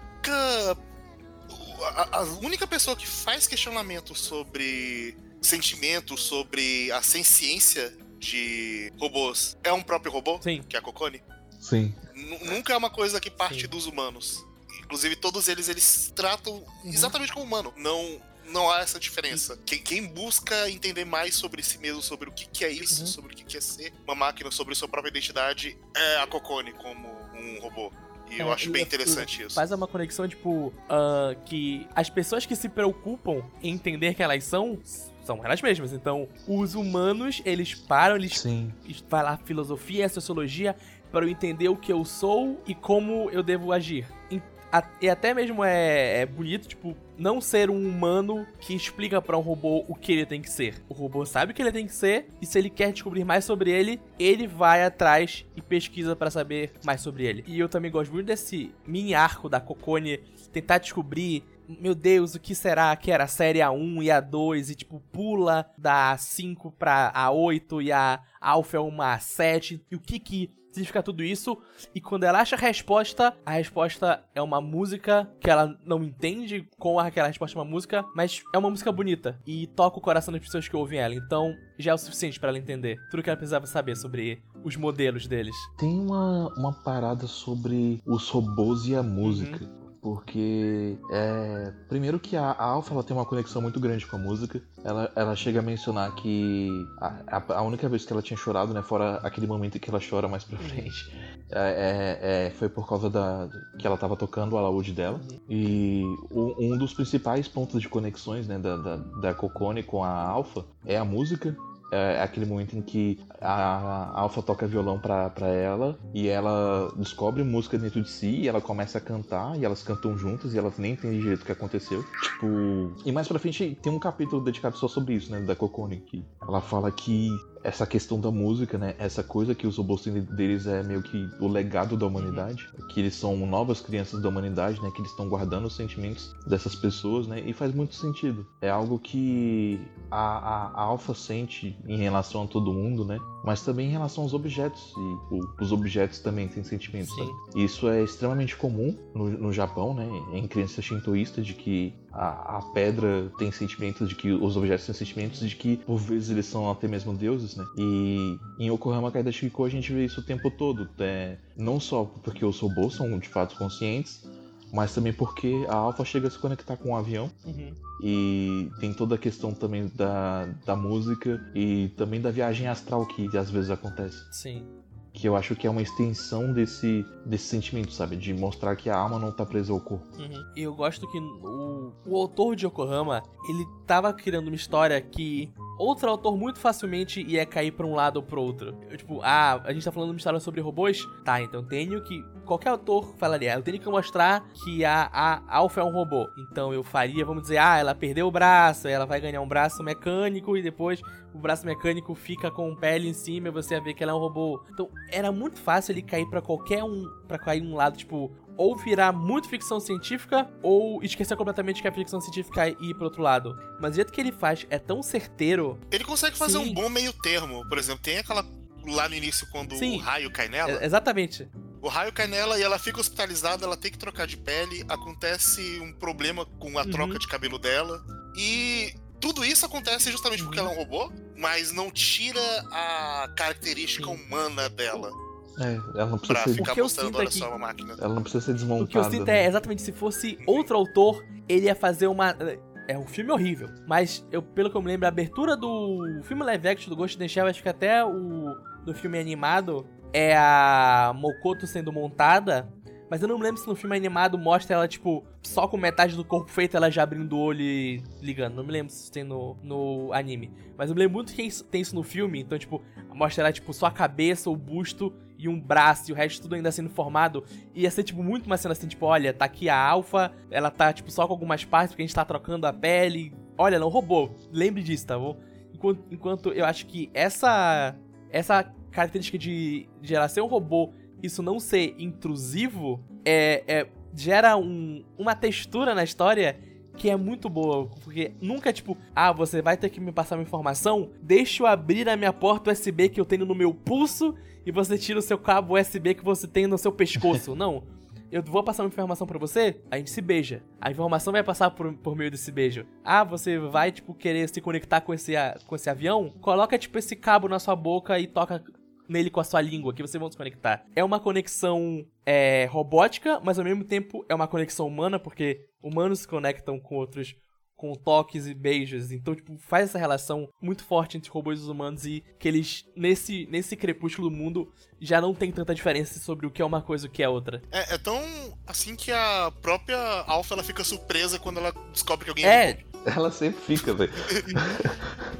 A, a única pessoa que faz questionamento sobre sentimento, sobre a ciência de robôs é um próprio robô, Sim. que é a Cocone. Sim. Nu- Nunca é uma coisa que parte Sim. dos humanos. Inclusive, todos eles, eles tratam Uhum. exatamente como humano. Não, não há essa diferença. Quem, quem busca entender mais sobre si mesmo, sobre o que, que é isso, Uhum. sobre o que, que é ser uma máquina, sobre sua própria identidade, é a Cocone como um robô. E eu É, acho e bem eu- interessante isso. Faz uma conexão, tipo, ah, que as pessoas que se preocupam em entender que elas são, são elas mesmas. Então, os humanos, eles param, eles Sim. vai lá filosofia, sociologia, para eu entender o que eu sou e como eu devo agir. E, até mesmo é, é bonito, tipo, não ser um humano que explica pra um robô o que ele tem que ser. O robô sabe o que ele tem que ser e se ele quer descobrir mais sobre ele, ele vai atrás e pesquisa pra saber mais sobre ele. E eu também gosto muito desse mini arco da Cocone tentar descobrir meu Deus, o que será que era a série A1 e A2 e tipo pula da A5 pra A8 e a Alpha é uma A7 e o que que significa tudo isso? E quando ela acha a resposta, a resposta é uma música que ela não entende com aquela resposta é uma música, mas é uma música bonita e toca o coração das pessoas que ouvem ela. Então já é o suficiente pra ela entender tudo que ela precisava saber sobre os modelos deles. Tem uma, uma parada sobre os robôs e a música. Porque é. Primeiro que a, a Alpha ela tem uma conexão muito grande com a música. Ela, ela chega a mencionar que a, a- a única vez que ela tinha chorado, né? Fora aquele momento em que ela chora mais pra frente. é- é- é, foi por causa da. que ela tava tocando o alaúde dela. E o- um dos principais pontos de conexões, né, da, da, da Cocone com a Alpha é a música. É aquele momento em que a Alpha toca violão pra ela e ela descobre música dentro de si e ela começa a cantar e elas cantam juntas e elas nem entendem direito o que aconteceu. Tipo. E mais pra frente tem um capítulo dedicado só sobre isso, né? Da Cocone, que ela fala que essa questão da música, né? Essa coisa que os robôs têm deles é meio que o legado da humanidade. Que eles são novas crianças da humanidade, né? Que eles estão guardando os sentimentos dessas pessoas, né? E faz muito sentido. É algo que a, a, a Alpha sente em relação a todo mundo, né? Mas também em relação aos objetos. E o- os objetos também têm sentimentos, sabe? Isso é extremamente comum no, no Japão, né? Em crença shintoísta de que a, a pedra tem sentimentos, de que os objetos têm sentimentos, de que por vezes eles são até mesmo deuses, né? E em Yokohama Kaidashiko a gente vê isso o tempo todo. É, não só porque os robôs são de fato conscientes, mas também porque a Alpha chega a se conectar com um avião Uhum. e tem toda a questão também da, da música e também da viagem astral que às vezes acontece Sim. Que eu acho que é uma extensão desse, desse sentimento, sabe? De mostrar que a alma não tá presa ao corpo. Uhum. Eu gosto que o, o autor de Yokohama, ele tava criando uma história que outro autor muito facilmente ia cair pra um lado ou pro outro. Eu, tipo, ah, a gente tá falando uma história sobre robôs? Tá, então tenho que. Qualquer autor falaria, eu tenho que mostrar que a, a Alpha é um robô. Então eu faria, vamos dizer, ah, ela perdeu o braço, ela vai ganhar um braço mecânico e depois o braço mecânico fica com pele em cima e você ver que ela é um robô. Então era muito fácil ele cair pra qualquer um, pra cair um lado, tipo, ou virar muito ficção científica ou esquecer completamente que é ficção científica e ir pro outro lado. Mas o jeito que ele faz é tão certeiro. Ele consegue fazer Sim. um bom meio termo. Por exemplo, tem aquela. Lá no início, quando Sim. o raio cai nela. É- exatamente. O raio cai nela e ela fica hospitalizada, ela tem que trocar de pele, acontece um problema com a Uhum. troca de cabelo dela. E tudo isso acontece justamente porque ela é um robô, mas não tira a característica Sim. humana dela É, ela não precisa pra ser. ficar mostrando, olha aqui- só, é uma máquina. Ela não precisa ser O que eu desmontada. sinto né? é exatamente se fosse outro autor, ele ia fazer uma. É um filme horrível. Mas eu, pelo que eu me lembro, a abertura do filme live action do Ghost in the Shell, acho que até o do filme animado é a Mokoto sendo montada. Mas eu não me lembro se no filme animado mostra ela, tipo, só com metade do corpo feito, ela já abrindo o olho e ligando. Não me lembro se tem no, no anime. Mas eu me lembro muito que tem isso no filme. Então, tipo, mostra ela, tipo, só a cabeça, o busto e um braço e o resto tudo ainda sendo formado. Ia ser, tipo, muito uma cena assim, tipo, olha, tá aqui a alfa, ela tá, tipo, só com algumas partes, porque a gente tá trocando a pele. Olha, não roubou. Lembre disso, tá bom? Enquanto, enquanto eu acho que essa. Essa característica de, de ela ser um robô, isso não ser intrusivo, é, é- gera um, uma textura na história que é muito boa. Porque nunca tipo, ah, você vai ter que me passar uma informação, deixa eu abrir a minha porta USB que eu tenho no meu pulso e você tira o seu cabo USB que você tem no seu pescoço. Não. Eu vou passar uma informação pra você, a gente se beija. A informação vai passar por, por meio desse beijo. Ah, você vai, tipo, querer se conectar com esse, com esse avião? Coloca, tipo, esse cabo na sua boca e toca nele com a sua língua, que vocês vão se conectar. É uma conexão é, robótica, mas ao mesmo tempo é uma conexão humana, porque humanos se conectam com outros com toques e beijos. Então, tipo, faz essa relação muito forte entre robôs e os humanos e que eles, nesse, nesse crepúsculo do mundo, já não tem tanta diferença sobre o que é uma coisa e o que é outra. É, é tão assim que a própria Alpha ela fica surpresa quando ela descobre que alguém É, Ela sempre fica, velho.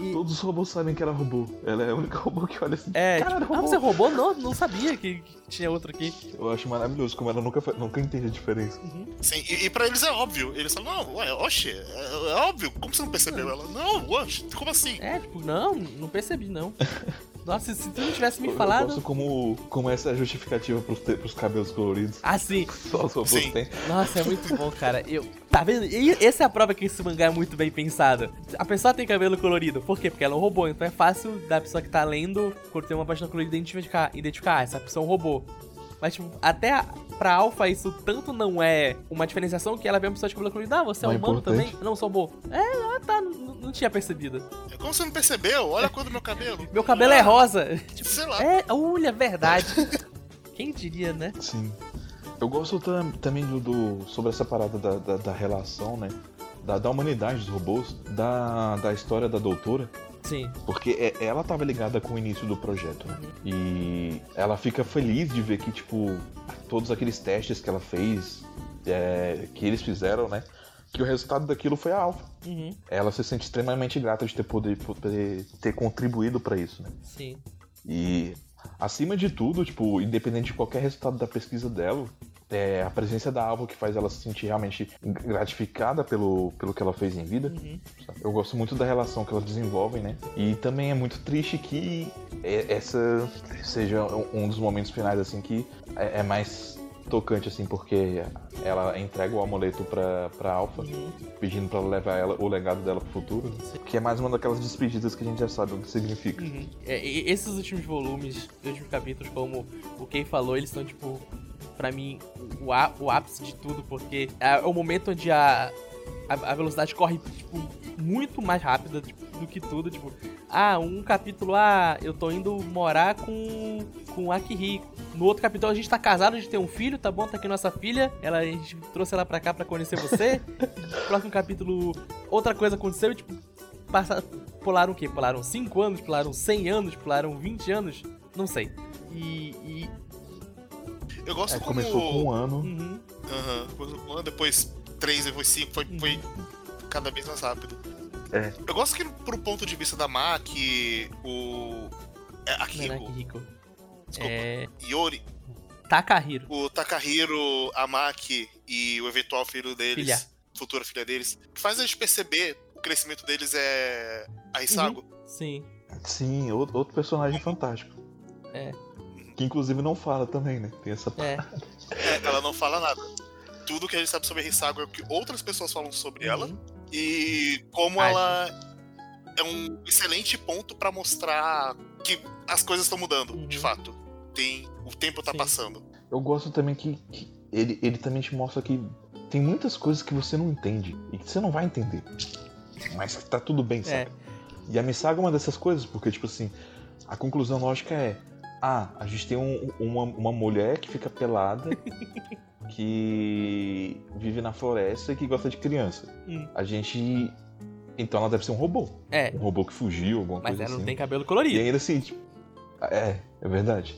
e- Todos os robôs sabem que ela roubou. Ela é a única robô que olha assim. É, Cara, tipo, ah, você roubou? Não, não sabia que, que tinha outro aqui. Eu acho maravilhoso como ela nunca, nunca entende a diferença. Sim, e, e pra eles é óbvio. Eles falam, não, ué, oxe, é, é óbvio. Como você não percebeu? Ela, não, oxe, como assim? É, tipo, não, não percebi, não. Nossa, se tu não tivesse me Eu- Eu falado. gosto como, como essa é a justificativa pros, te- pros cabelos coloridos. Ah, sim. Só os robôs Sim. têm. Nossa, é muito bom, cara. Eu, tá vendo? E essa é a prova que esse mangá é muito bem pensado. A pessoa tem cabelo colorido. Por quê? Porque ela é um robô. Então é fácil da pessoa que tá lendo, quando tem uma página colorida, identificar, identificar ah, essa pessoa é um robô. Mas, tipo, até a, pra Alpha isso tanto não é uma diferenciação que ela vê uma pessoa de cabelo colorido. Ah, você é é humano também? importante. Não, sou robô. É, ah, tá. Não, não tinha percebido. Como você não percebeu? Olha a cor do meu cabelo. Meu cabelo é rosa. Tipo, Sei lá. é, olha, verdade. Quem diria, né? Sim. Eu gosto tam- também do, do- sobre essa parada da, da, da relação, né? Da, da humanidade dos robôs, da, da história da doutora. Sim. Porque é- ela tava ligada com o início do projeto, né? E ela fica feliz de ver que, tipo, todos aqueles testes que ela fez, é, que eles fizeram, né? Que o resultado daquilo foi a alfa. Uhum. Ela se sente extremamente grata de ter poder, poder ter contribuído pra isso, né? Sim. E acima de tudo, tipo, independente de qualquer resultado da pesquisa dela, é a presença da Alva que faz ela se sentir realmente gratificada pelo, pelo que ela fez em vida. Uhum. Eu gosto muito da relação que elas desenvolvem, né? E também é muito triste que é- essa seja um dos momentos finais, assim, que é, é mais tocante, assim, porque ela entrega o amuleto pra, pra Alpha, Uhum. pedindo pra ela levar ela, o legado dela pro futuro. Que é mais uma daquelas despedidas que a gente já sabe o que significa. Uhum. É, esses últimos volumes, os últimos capítulos, como o Kei falou, eles são, tipo, pra mim, o, á- o ápice de tudo, porque é o momento onde a, a, a velocidade corre, tipo, muito mais rápida tipo, do que tudo. Tipo, ah, um capítulo, ah, eu tô indo morar com, com o Akihiko. No outro capítulo, a gente tá casado, a gente tem um filho, tá bom? Tá aqui nossa filha. Ela, a gente trouxe ela pra cá pra conhecer você. No próximo capítulo, outra coisa aconteceu, e, tipo, passa, pularam o quê? Pularam 5 anos, pularam 100 anos, pularam 20 anos? Não sei. E. e Eu gosto É, como. começou com um ano. uhum, Aham, começou com um ano, depois três, depois cinco, foi, foi cada vez mais rápido. É. Eu gosto que, pro ponto de vista da Maki, o. É, não é Akihiko, Akihiko. desculpa. É. Yori, Takahiro. o Takahiro, a Maki e o eventual filho deles, Filha. futura filha deles, o que faz a gente perceber o crescimento deles é a Hisago. Sim. Sim, outro, outro personagem fantástico. É. Que inclusive não fala também, né? Tem essa É. É, ela não fala nada. Tudo que a gente sabe sobre a Hisago é o que outras pessoas falam sobre ela Uhum. e como Ah, ela é um excelente ponto pra mostrar que as coisas estão mudando, Uhum. de fato. Tem, o tempo tá Sim. passando. Eu gosto também que, que ele, ele também te mostra que tem muitas coisas que você não entende e que você não vai entender. mas que tá tudo bem, É. sabe? E a Misaga é uma dessas coisas, porque, tipo assim, a conclusão lógica é: ah, a gente tem um- uma, uma mulher que fica pelada, que vive na floresta e que gosta de criança. Hum. A gente. Então ela deve ser um robô. É, Um robô que fugiu, alguma mas coisa ela assim. não tem cabelo E colorido. ainda assim, tipo. É, é verdade.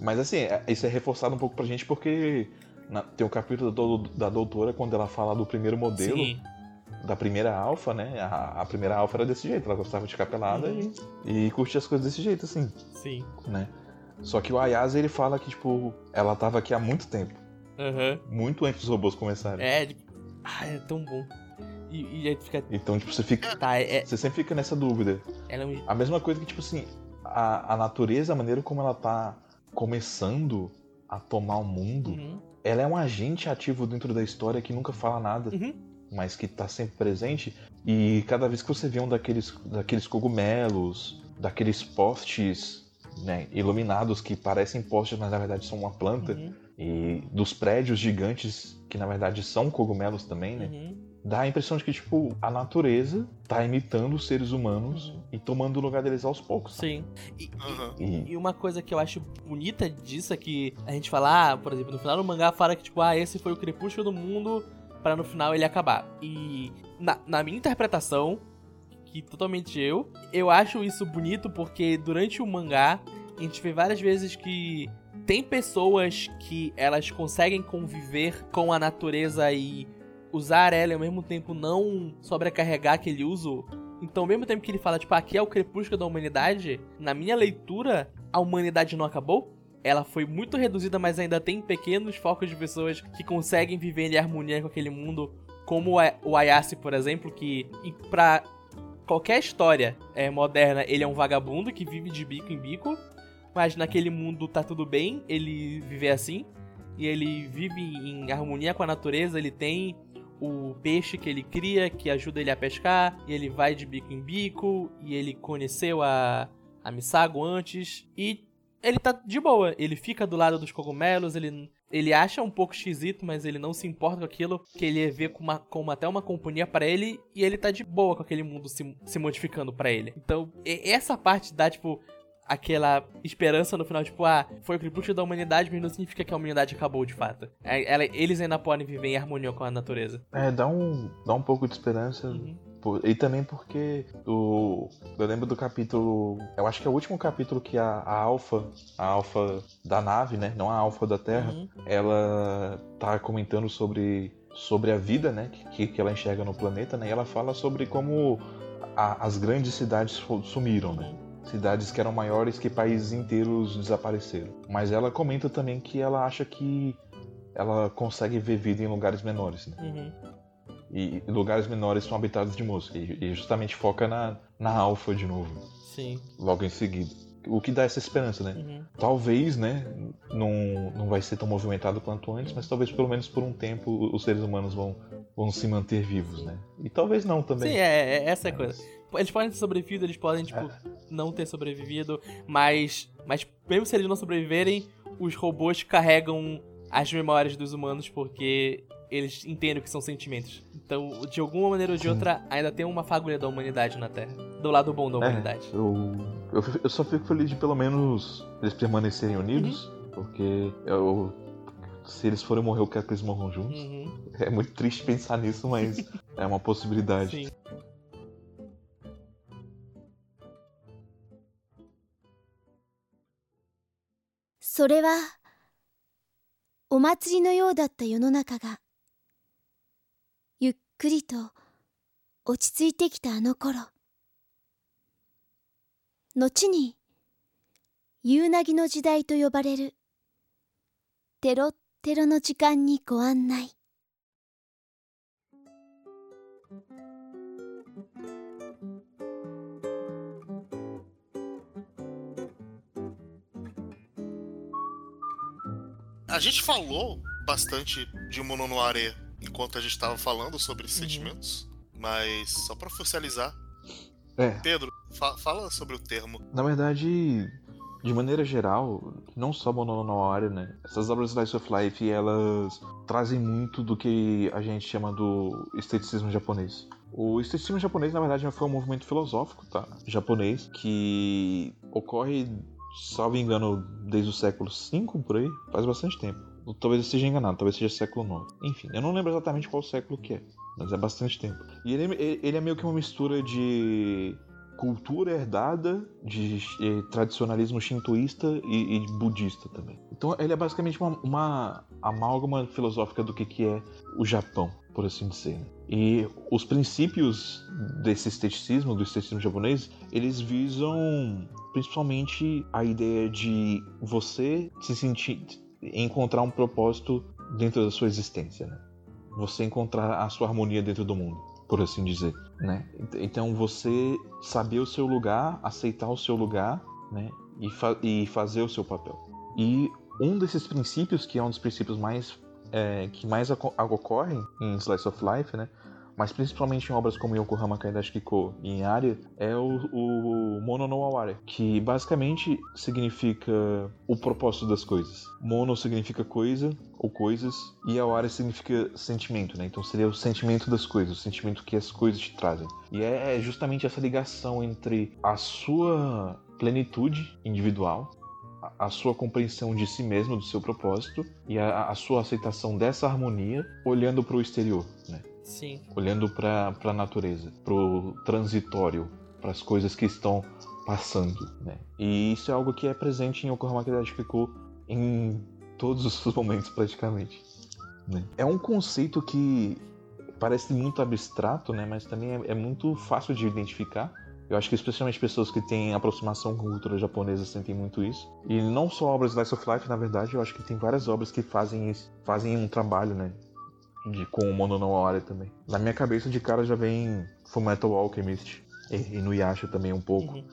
Mas assim, é- isso é reforçado um pouco pra gente porque na- tem um capítulo da, do- da doutora quando ela fala do primeiro modelo, Sim. da primeira alfa, né? A, a primeira alfa era desse jeito, ela gostava de ficar pelada Uhum. e, e curtia as coisas desse jeito, assim, Sim. né? Só que o Ayase ele fala que, tipo, ela tava aqui há muito tempo. Aham. Muito antes dos robôs começarem. É, tipo, ah, é tão bom. E, e aí tu fica. Então, tipo, você fica. Tá, é, Você sempre fica nessa dúvida. ela é um. A mesma coisa que, tipo assim, a, a natureza, a maneira como ela tá começando a tomar o mundo, Uhum. ela é um agente ativo dentro da história que nunca fala nada, Uhum. mas que tá sempre presente. E cada vez que você vê um daqueles, daqueles cogumelos, daqueles postes né, iluminados que parecem postes, mas na verdade são uma planta, Uhum. e dos prédios gigantes, que na verdade são cogumelos também, né? Uhum. Dá a impressão de que, tipo, a natureza tá imitando os seres humanos Uhum. e tomando o lugar deles aos poucos. Sim. E, Aham. E, E uma coisa que eu acho bonita disso é que a gente fala, ah, por exemplo, no final do mangá fala que, tipo, ah, esse foi o crepúsculo do mundo pra no final ele acabar. E na, na minha interpretação, que totalmente eu, eu acho isso bonito porque durante o mangá a gente vê várias vezes que tem pessoas que elas conseguem conviver com a natureza e usar ela e ao mesmo tempo não sobrecarregar aquele uso. Então, ao mesmo tempo que ele fala, tipo, aqui é o crepúsculo da humanidade, na minha leitura, a humanidade não acabou. Ela foi muito reduzida, mas ainda tem pequenos focos de pessoas que conseguem viver em harmonia com aquele mundo, como o Ayase, por exemplo, que pra qualquer história é, moderna, ele é um vagabundo que vive de bico em bico, mas naquele mundo tá tudo bem ele viver assim, e ele vive em harmonia com a natureza, ele tem o peixe que ele cria, que ajuda ele a pescar, e ele vai de bico em bico, e ele conheceu a, a Misago antes, e ele tá de boa, ele fica do lado dos cogumelos, ele, ele acha um pouco esquisito, mas ele não se importa com aquilo, que ele vê como, uma, como até uma companhia pra ele, e ele tá de boa com aquele mundo se, se modificando pra ele. Então, essa parte dá, tipo, aquela esperança no final, tipo, ah, foi o crepúsculo da humanidade, mas não significa que a humanidade acabou de fato. É, ela- eles ainda podem viver em harmonia com a natureza. é, dá um, dá um pouco de esperança. Uhum. Por- E também porque o, eu lembro do capítulo. Eu acho que é o último capítulo que a, a Alpha, a Alpha da nave, né? Não a Alpha da Terra, Uhum. ela tá comentando sobre, sobre a vida, né? Que, que ela enxerga no planeta, né? E ela fala sobre como a- as grandes cidades sumiram, né? Cidades que eram maiores que países inteiros desapareceram. Mas ela comenta também que ela acha que ela consegue ver vida em lugares menores, né? Uhum. E lugares menores são habitados de mosca. E justamente foca na, na alfa de novo, Sim. logo em seguida. O que dá essa esperança, né? Uhum. Talvez, né, não, não vai ser tão movimentado quanto antes, mas talvez pelo menos por um tempo os seres humanos vão, vão se manter vivos, né? E talvez não também. Sim, é, é essa é a coisa. Eles podem ter sobrevivido, eles podem, tipo, É. não ter sobrevivido, mas, mas mesmo se eles não sobreviverem, os robôs carregam as memórias dos humanos porque eles entendem o que são sentimentos. Então, de alguma maneira ou de Sim. outra, ainda tem uma fagulha da humanidade na Terra. Do lado bom da É, humanidade. eu, eu, eu só fico feliz de pelo menos eles permanecerem unidos, Uhum. porque eu, se eles forem morrer, eu quero que eles morram juntos. Uhum. É muito triste pensar nisso, mas é uma possibilidade. Sim. それはお祭りのようだった世の中がゆっ くりと落ち着いてきたあの頃。後に夕凪の時代と呼ばれるテロッテロの時間にご案内。A gente falou bastante de Mononoare. Enquanto a gente tava falando sobre Uhum. sentimentos, mas só pra oficializar, É, Pedro, fa- fala sobre o termo. na verdade, de maneira geral, não só Mononoke, né? Essas obras de Slice of Life, elas trazem muito do que a gente chama do esteticismo japonês. O esteticismo japonês, na verdade, foi um movimento filosófico, tá? Japonês, que ocorre, salvo engano, desde o século V, por aí, faz bastante tempo. Talvez eu esteja enganado, talvez seja século IX. Enfim, eu não lembro exatamente qual século que é, mas é bastante tempo. E ele, ele é meio que uma mistura de cultura herdada de eh, tradicionalismo shintoísta e, e, budista também. Então ele é basicamente uma, uma amálgama filosófica do que, que é o Japão, por assim dizer. Né? E os princípios desse esteticismo, do esteticismo japonês, eles visam principalmente a ideia de você se sentir, encontrar um propósito dentro da sua existência, né? Você encontrar a sua harmonia dentro do mundo por assim dizer, né? Então você saber o seu lugar, aceitar o seu lugar, né? E, fa e fazer o seu papel. E um desses princípios, que é um dos princípios mais é, que mais ocorrem em Slice of Life, né? mas principalmente em obras como Yokohama Kaidashi e em Aria, é o, o Que basicamente significa o propósito das coisas. Mono significa coisa ou coisas, e Aware significa sentimento, né? Então seria o sentimento das coisas, o sentimento que as coisas te trazem. E é, é justamente essa ligação entre a sua plenitude individual a sua compreensão de si mesmo, do seu propósito e a, a sua aceitação dessa harmonia olhando para o exterior, né? Sim. Olhando para a natureza, para o transitório, para as coisas que estão passando, né? E isso é algo que é presente em Yokohama Kiku em todos os momentos praticamente. Né? É um conceito que parece muito abstrato, né? Mas também é, é muito fácil de identificar. Eu acho que especialmente pessoas que têm aproximação com cultura japonesa sentem muito isso. E não só obras Slice of Life, na verdade, eu acho que tem várias obras que fazem isso, fazem um trabalho, né? de, com o Mono no Aware também. Na minha cabeça de cara já vem Fullmetal Alchemist e, e no Yasha também um pouco, uhum.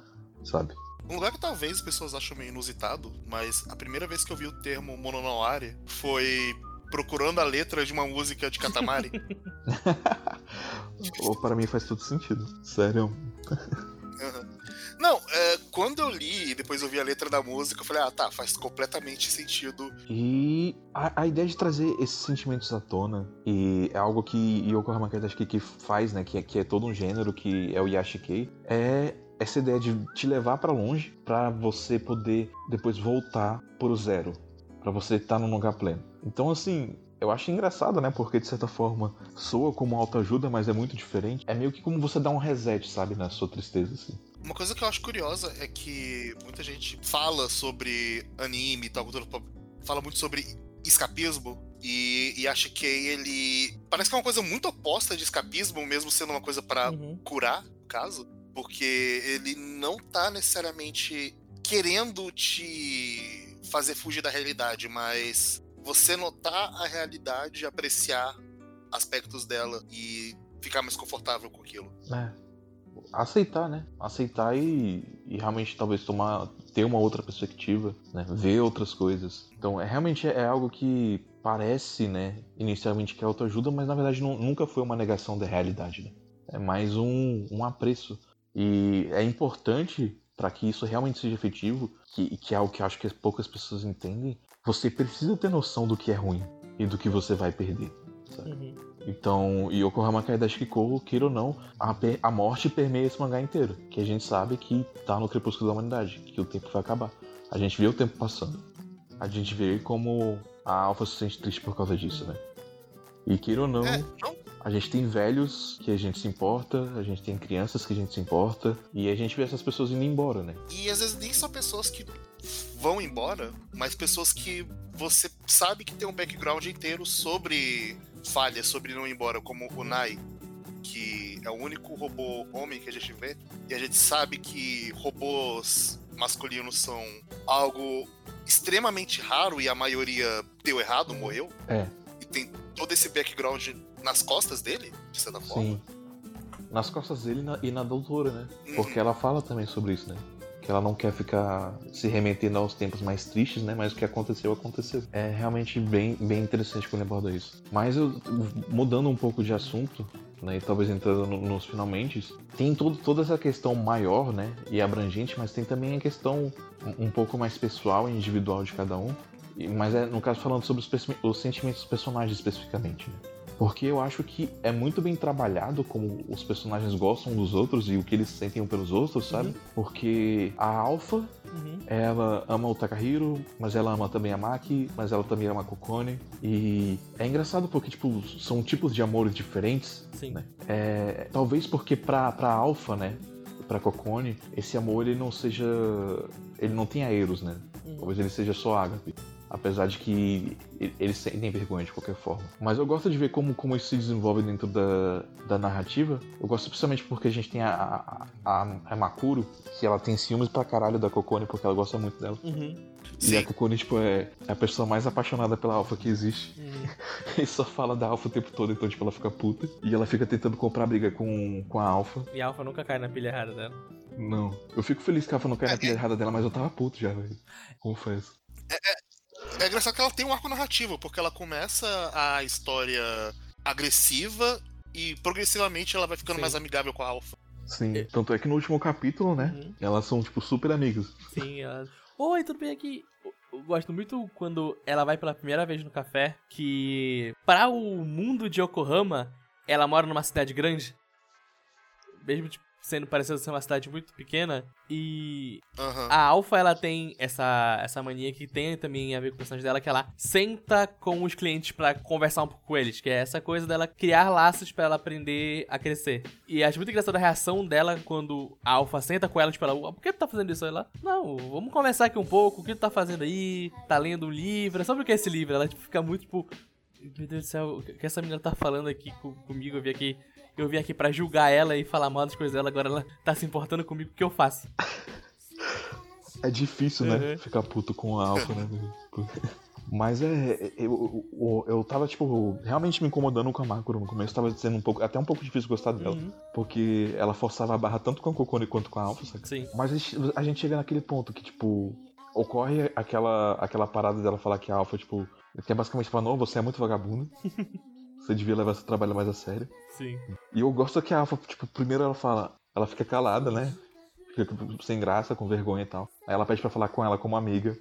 Sabe? Um lugar que talvez as pessoas acham meio inusitado, mas a primeira vez que eu vi o termo Mono no Aware foi procurando a letra de uma música de Katamari. Ou para mim faz todo sentido, sério. Uhum. Não, é, quando eu li e depois eu vi a letra da música, eu falei, ah, tá, faz completamente sentido. E a, a ideia de trazer esses sentimentos à tona, e é algo que Yoko Hamakata acho que, que faz, né, que é, que é todo um gênero, que é o Yashikei, é essa ideia de te levar para longe para você poder depois voltar pro zero, para você estar tá num lugar pleno. Então, assim, eu acho engraçado, né? Porque de certa forma soa como autoajuda, mas é muito diferente. É meio que como você dá um reset, sabe, na sua tristeza, assim. Uma coisa que eu acho curiosa é que muita gente fala sobre anime e tal, fala muito sobre escapismo e, e acha que ele parece que é uma coisa muito oposta de escapismo, mesmo sendo uma coisa para uhum. curar, no caso, porque ele não tá necessariamente querendo te fazer fugir da realidade, mas você notar a realidade, apreciar aspectos dela e ficar mais confortável com aquilo. É aceitar, né? Aceitar e, e, realmente talvez tomar ter uma outra perspectiva, né? Ver outras coisas. Então, é realmente é algo que parece, né, inicialmente que é autoajuda, mas na verdade não, nunca foi uma negação da realidade, né? É mais um, um apreço. E é importante para que isso realmente seja efetivo, que, que é algo que eu acho que poucas pessoas entendem, você precisa ter noção do que é ruim e do que você vai perder. Uhum. Então, Yokohama Kaidashi Kiko, queira ou não, a, a morte permeia esse mangá inteiro. Que a gente sabe que tá no crepúsculo da humanidade, que o tempo vai acabar. A gente vê o tempo passando. A gente vê como a Alpha se sente triste por causa disso, né? E queira ou não, é, a gente tem velhos que a gente se importa, a gente tem crianças que a gente se importa, e a gente vê essas pessoas indo embora, né? E às vezes nem só pessoas que vão embora, mas pessoas que você sabe que tem um background inteiro sobre falhas sobre não ir embora, como o Nai, que é o único robô homem que a gente vê, e a gente sabe que robôs masculinos são algo extremamente raro e a maioria deu errado, morreu. É. E tem todo esse background nas costas dele, de certa forma. Sim. Nas costas dele e na doutora, né? Uhum. Porque ela fala também sobre isso, né? que ela não quer ficar se remetendo aos tempos mais tristes, né? Mas o que aconteceu, aconteceu. É realmente bem, bem interessante quando aborda isso. Mas eu, mudando um pouco de assunto, né, e talvez entrando no, nos finalmente, tem todo, toda essa questão maior, né, e abrangente, mas tem também a questão um, pouco mais pessoal e individual de cada um, mas é, no caso, falando sobre os, os sentimentos dos personagens especificamente, né. Porque eu acho que é muito bem trabalhado como os personagens gostam dos outros e o que eles sentem um pelos outros, sabe? Porque a Alpha, Uhum. ela ama o Takahiro, mas ela ama também a Maki, mas ela também ama a Kokone. E é engraçado porque, tipo, são tipos de amores diferentes. Sim. Né? É, talvez porque pra, pra Alpha, né? Pra Kokone, esse amor ele não seja. Ele não tenha Eros, né? Uhum. Talvez ele seja só Ágape. Apesar de que eles sentem vergonha de qualquer forma. Mas eu gosto de ver como, como isso se desenvolve dentro da, da narrativa. Eu gosto principalmente porque a gente tem a, a, a, a Makuro, que ela tem ciúmes pra caralho da Kokone porque ela gosta muito dela. Uhum. E a Sim. Kokone, tipo, é a pessoa mais apaixonada pela Alpha que existe. Uhum. E só fala da Alpha o tempo todo, então, tipo, ela fica puta. E ela fica tentando comprar briga com, com a Alpha. E a Alpha nunca cai na pilha errada dela. Não. Eu fico feliz que a Alpha não cai na pilha errada dela, mas eu tava puto já, velho. Confesso. É engraçado que ela tem um arco narrativo, porque ela começa a história agressiva e progressivamente ela vai ficando Sim. mais amigável com a Alpha. Sim. Tanto é que no último capítulo, né? Uhum. Elas são, tipo, super amigas. Sim, ela... Oi, tudo bem aqui? Eu- Eu gosto muito quando ela vai pela primeira vez no café, que para o mundo de Yokohama, ela mora numa cidade grande, mesmo tipo, sendo parecendo ser uma cidade muito pequena, e Aham. a Alpha, ela tem essa, essa mania que tem também a ver com o personagem dela, que ela senta com os clientes pra conversar um pouco com eles, que é essa coisa dela criar laços pra ela aprender a crescer. E acho muito engraçada a reação dela quando a Alpha senta com ela, tipo, ela, "Ah, por que tu tá fazendo isso aí lá? Não, vamos conversar aqui um pouco, o que tu tá fazendo aí? Tá lendo um livro? Sobre o que é esse livro? Ela tipo, fica muito, tipo, meu Deus do céu, o que essa menina tá falando aqui co- comigo? Eu vim aqui... Eu vim aqui pra julgar ela e falar mal das coisas dela, agora ela tá se importando comigo, o que eu faço? É difícil, né? Uhum. Ficar puto com a Alpha, né? Mas é. Eu, eu, eu tava, tipo, realmente me incomodando com a Makuro no começo. Tava sendo um pouco. Até um pouco difícil gostar dela. Uhum. Porque ela forçava a barra tanto com a Kokone quanto com a Alpha, sabe? Sim. Mas a gente, a gente chega naquele ponto que, tipo, ocorre aquela, aquela parada dela falar que a Alpha, tipo, que é basicamente falar, não, você é muito vagabundo. Você devia levar seu trabalho mais a sério. Sim. E eu gosto que a Alpha, tipo, primeiro ela fala, ela fica calada, né? Fica sem graça, com vergonha e tal. Aí ela pede pra falar com ela como amiga.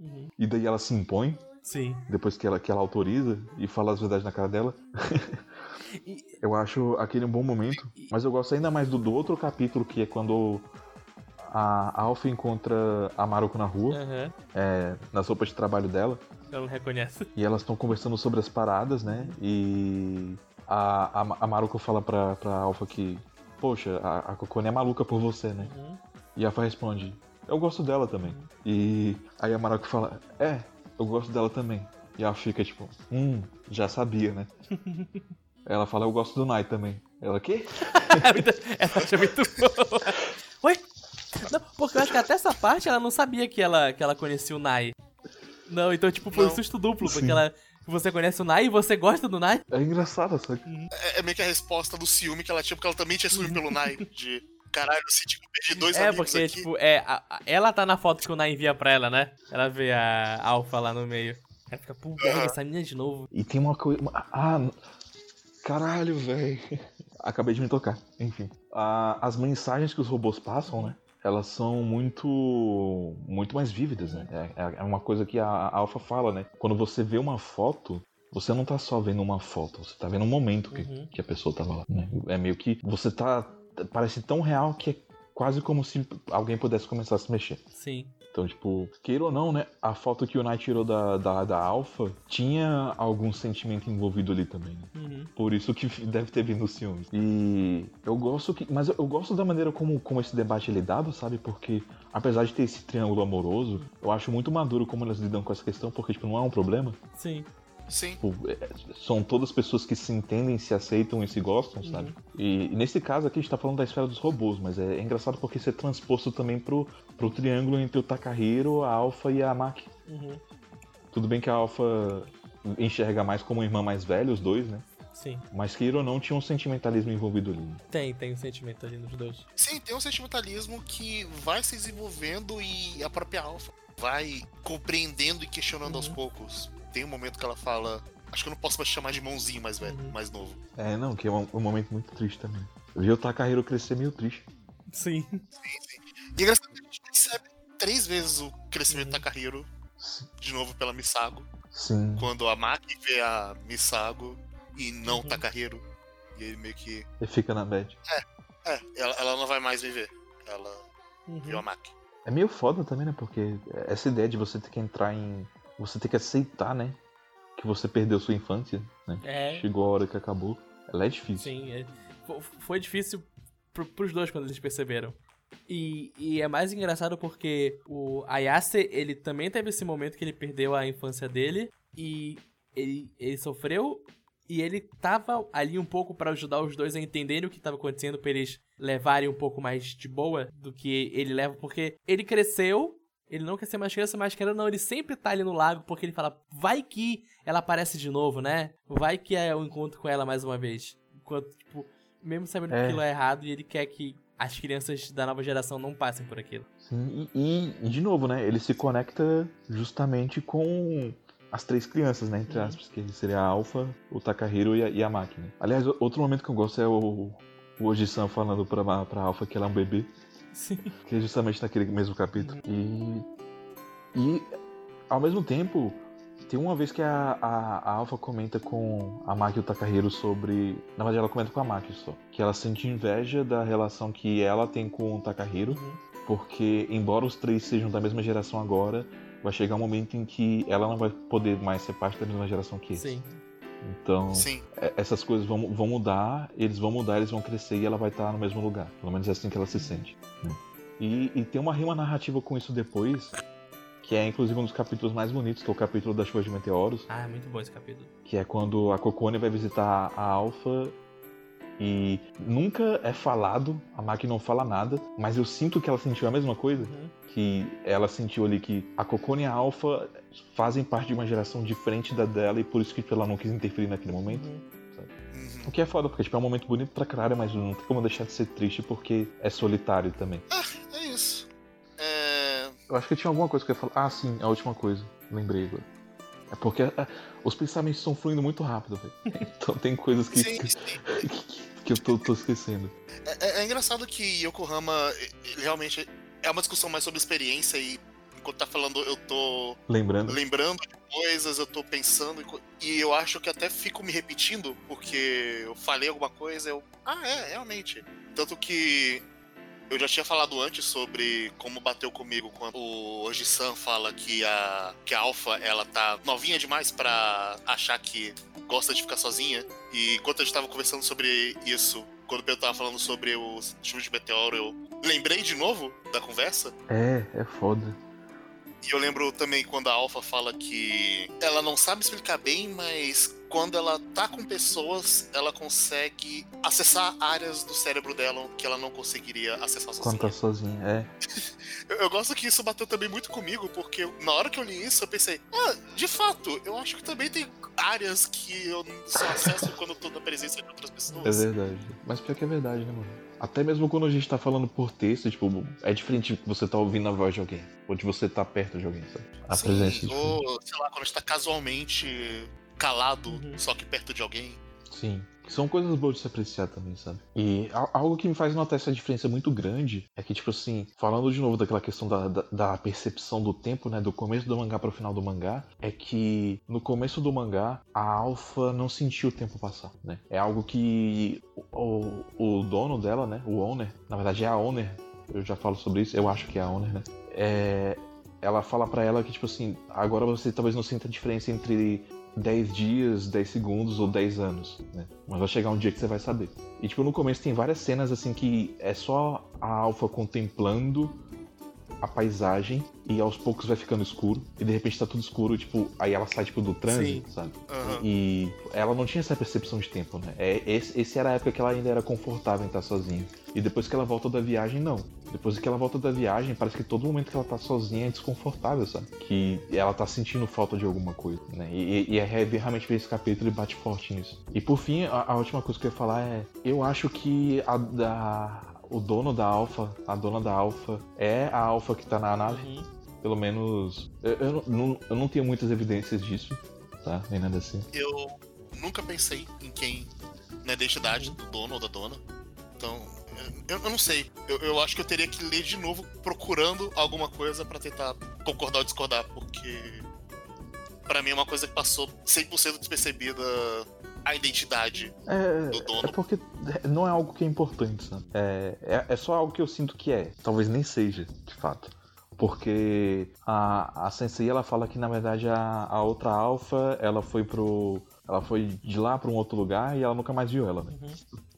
Uhum. E daí ela se impõe, Sim. depois que ela, que ela autoriza, e fala as verdades na cara dela. Eu acho aquele um bom momento. Mas eu gosto ainda mais do, do outro capítulo, que é quando a Alpha encontra a Maruko na rua, Aham. é, nas roupas de trabalho dela. Ela não reconhece. E elas estão conversando sobre as paradas, né? E a, a, a Maruko fala pra, pra Alpha que, poxa, a, a Kokone é maluca por você, né? Uhum. E a Alpha responde, eu gosto dela também. E aí a Maruko fala, é, eu gosto dela também. E ela fica tipo, hum, já sabia, né? ela fala, eu gosto do Nai também. Ela, quê? Essa parte é muito boa. Porque eu acho que até essa parte ela não sabia que ela, que ela conhecia o Nai. Não, então, tipo, foi um Não. susto duplo, porque ela. Você conhece o Nai e você gosta do Nai? É engraçado, sabe? É, é meio que a resposta do ciúme que ela tinha, porque ela também tinha ciúme pelo Nai. De caralho, eu senti que perdi dois é, amigos porque, aqui. tipo, é, a- a- ela tá na foto que o Nai envia pra ela, né? Ela vê a Alpha lá no meio. Ela fica, pô, pega essa menina de novo. E tem uma coisa. uma- Ah, caralho, velho. Acabei de me tocar. Enfim. Ah, as mensagens que os robôs passam, né? Elas são muito. muito mais vívidas, né? É, é uma coisa que a, a Alpha fala, né? Quando você vê uma foto. Você não tá só vendo uma foto, você tá vendo um momento que, Uhum. que a pessoa tava lá. né? É meio que. Você tá. Parece tão real que é quase como se alguém pudesse começar a se mexer. Sim. Então, tipo, queira ou não, né? A foto que o Knight tirou da, da, da Alpha tinha algum sentimento envolvido ali também. Né? Uhum. Por isso que deve ter vindo os ciúmes. E eu gosto que. Mas eu, eu gosto da maneira como, como esse debate é lidado, sabe? Porque, apesar de ter esse triângulo amoroso, eu acho muito maduro como elas lidam com essa questão, porque, tipo, não é um problema. Sim. Sim. Tipo, é- são todas pessoas que se entendem, se aceitam e se gostam, sabe? E, e nesse caso aqui a gente tá falando da esfera dos robôs, mas é, é engraçado porque isso é transposto também pro, pro triângulo entre o Takahiro, a Alpha e a Maki. Uhum. Tudo bem que a Alpha enxerga mais como irmã mais velha, os dois, né? Sim. Mas queira ou não, tinha um sentimentalismo envolvido ali. Tem, tem um sentimento ali nos dois. Sim, tem um sentimentalismo que vai se desenvolvendo e a própria Alpha vai compreendendo e questionando aos poucos. Tem um momento que ela fala: Acho que eu não posso mais chamar de irmãozinho mais velho, Uhum. mais novo. É, não, que é um, um momento muito triste também. Vi o Takahiro crescer meio triste. Sim. E é engraçado que a gente percebe três vezes o crescimento Uhum. da Takahiro, de novo pela Misago. Sim. Quando a Maki vê a Misago e não Uhum. o Takahiro. E ele meio que. Ele fica na bad. É, ela, ela não vai mais viver. Ela Uhum. viu a Maki. É meio foda também, né? Porque essa ideia de você ter que entrar em. Você ter que aceitar, né? Que você perdeu sua infância, né? É. Chegou a hora que acabou. Ela é difícil. Sim, é. Fo- foi difícil pro, pros dois quando eles perceberam. E, e é mais engraçado porque o Ayase, ele também teve esse momento que ele perdeu a infância dele e ele, ele sofreu e ele tava ali um pouco pra ajudar os dois a entenderem o que tava acontecendo pra eles levarem um pouco mais de boa do que ele leva, porque ele cresceu, ele não quer ser mais criança, mas querendo não, ele sempre tá ali no lago porque ele fala, vai que ela aparece de novo, né? Vai que é o encontro com ela mais uma vez. Enquanto, tipo, mesmo sabendo que É. aquilo é errado e ele quer que as crianças da nova geração não passem por aquilo. Sim, e, e, de novo, né? Ele se conecta justamente com as três crianças, né? Entre aspas, que seria a Alpha, o Takahiro e a, e a máquina. Aliás, outro momento que eu gosto é o, o Oji-san falando pra, pra Alpha que ela é um bebê, Sim. que é justamente naquele mesmo capítulo. E, e ao mesmo tempo, tem uma vez que a, a, a Alpha comenta com a Maki e o Takahiro sobre. Na verdade, ela comenta com a Maki só. Que ela sente inveja da relação que ela tem com o Takahiro. Uhum. Porque, embora os três sejam da mesma geração agora, vai chegar um momento em que ela não vai poder mais ser parte da mesma geração que eles. Sim. Então, Sim. é- essas coisas vão, vão mudar, eles vão mudar, eles vão crescer e ela vai estar no mesmo lugar. Pelo menos é assim que ela se sente. né? E, e tem uma rima narrativa com isso depois, que é inclusive um dos capítulos mais bonitos, que é o capítulo das chuvas de meteoros, Ah, é muito bom esse capítulo. que é quando a Kokone vai visitar a Alpha e nunca é falado, a Maki não fala nada, mas eu sinto que ela sentiu a mesma coisa Uhum. que ela sentiu ali que a Cocone e a Alpha fazem parte de uma geração diferente da dela e por isso que ela não quis interferir naquele momento. Uhum. Uhum. O que é foda, porque tipo, é um momento bonito pra caralho, mas não tem como deixar de ser triste porque é solitário também. É isso. É. Eu acho que tinha alguma coisa que eu ia falar. Ah, sim, a última coisa. Lembrei agora. É porque ah, os pensamentos estão fluindo muito rápido, velho. Então tem coisas que, Sim, que, sim. que eu tô, tô esquecendo. É, é- é engraçado que Yokohama realmente é uma discussão mais sobre experiência e enquanto tá falando eu tô Lembrando. lembrando de coisas, eu tô pensando e eu acho que até fico me repetindo porque eu falei alguma coisa, eu ah é realmente tanto que eu já tinha falado antes sobre como bateu comigo quando o Oji-san fala que a que a Alpha ela tá novinha demais pra achar que gosta de ficar sozinha e enquanto a gente tava conversando sobre isso quando o Pedro tava falando sobre os chuvas de meteoro eu lembrei de novo da conversa É, é foda. e eu lembro também quando a Alpha fala que ela não sabe explicar bem, mas quando ela tá com pessoas, ela consegue acessar áreas do cérebro dela que ela não conseguiria acessar Quando tá sozinha. sozinha. É. Eu, eu gosto que isso bateu também muito comigo, porque na hora que eu li isso, eu pensei, ah, de fato, eu acho que também tem áreas que eu só acesso quando eu tô na presença de outras É pessoas. verdade. Mas pior que é verdade, né, mano? Até mesmo quando a gente tá falando por texto, tipo, é diferente de você tá ouvindo a voz de alguém. Ou de você tá perto de alguém, sabe? A Sim, presença é ou, sei lá, quando a gente tá casualmente calado, Uhum. só que perto de alguém. Sim. São coisas boas de se apreciar também, sabe? E a- algo que me faz notar essa diferença muito grande é que, tipo assim, falando de novo daquela questão da, da, da percepção do tempo, né? Do começo do mangá pro final do mangá, é que no começo do mangá, a Alpha não sentiu o tempo passar, né? É algo que o, o dono dela, né? O owner, na verdade é a owner, eu já falo sobre isso, eu acho que é a owner, né? É, ela fala pra ela que, tipo assim, agora você talvez não sinta a diferença entre 10 dias, 10 segundos ou 10 anos, né? Mas vai chegar um dia que você vai saber. E, tipo, no começo tem várias cenas, assim, que é só a Alpha contemplando a paisagem e aos poucos vai ficando escuro. E de repente tá tudo escuro, tipo, aí ela sai, tipo, do trânsito, sabe? Aham. E ela não tinha essa percepção de tempo, né? É, esse, esse era a época que ela ainda era confortável em estar sozinha. E depois que ela volta da viagem, não. Depois que ela volta da viagem, parece que todo momento que ela tá sozinha é desconfortável, sabe? Que ela tá sentindo falta de alguma coisa, né? E, e, e é realmente ver esse capítulo ele bate forte nisso. E por fim, a, a última coisa que eu ia falar é: eu acho que a da. O dono da Alpha, a dona da Alpha, é a Alpha que tá na nave. Uhum. Pelo menos. Eu, eu não, eu não tenho muitas evidências disso. tá? Nem nada assim. Eu nunca pensei em quem na identidade do dono ou da dona. Então, eu, eu não sei. Eu, eu acho que eu teria que ler de novo procurando alguma coisa pra tentar concordar ou discordar, porque Pra mim é uma coisa que passou 100% despercebida a identidade É, do dono. é porque não é algo que é importante, sabe? É, é, é só algo que eu sinto que é. Talvez nem seja, de fato. Porque a, a Sensei ela fala que na verdade a, a outra alfa ela foi pro. Ela foi de lá pra um outro lugar e ela nunca mais viu ela, né?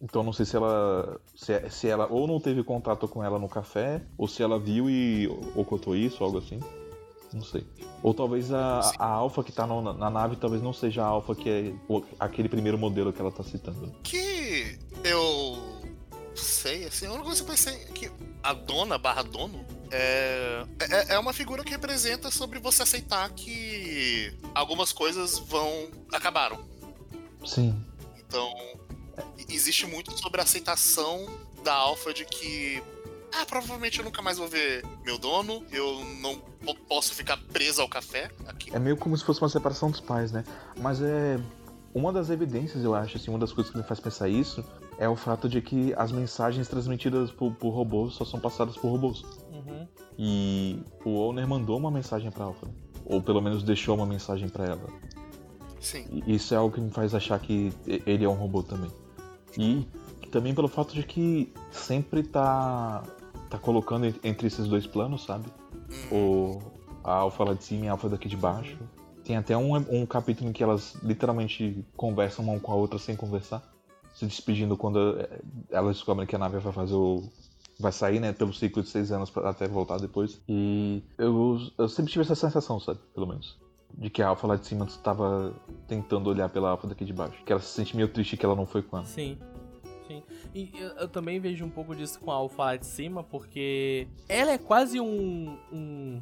Então não sei se ela. Se, se ela ou não teve contato com ela no café, ou se ela viu e ocultou isso, algo assim. Não sei. Ou talvez a, a alfa que tá no- na nave talvez não seja a alfa que é o- aquele primeiro modelo que ela tá citando. Que eu sei, assim, a única coisa que eu pensei é que a dona barra dono é, é, é uma figura que representa sobre você aceitar que algumas coisas vão. acabaram. Sim. Então, existe muito sobre a aceitação da alfa de que. Ah, provavelmente eu nunca mais vou ver meu dono, eu não po- posso ficar preso ao café aqui. É meio como se fosse uma separação dos pais, né? Mas é. Uma das evidências, eu acho, assim, uma das coisas que me faz pensar isso é o fato de que as mensagens transmitidas por, por robôs só são passadas por robôs. Uhum. E o Owner mandou uma mensagem pra Alpha. Ou pelo menos deixou uma mensagem pra ela. Sim. E isso é algo que me faz achar que ele é um robô também. E também pelo fato de que sempre tá, tá colocando en- entre esses dois planos, sabe? O, a Alpha lá de cima e a Alpha daqui de baixo. Tem até um, um capítulo em que elas literalmente conversam uma com a outra sem conversar. Se despedindo quando eh, elas descobrem que a nave vai fazer o. Vai sair, né, pelo ciclo de seis anos pra até voltar depois. E eu, eu sempre tive essa sensação, sabe? Pelo menos de que a Alpha lá de cima estava tentando olhar pela Alpha daqui de baixo. Que ela se sente meio triste que ela não foi com ela. Sim. Sim. E eu, eu também vejo um pouco disso com a Alpha lá de cima, porque ela é quase um, um,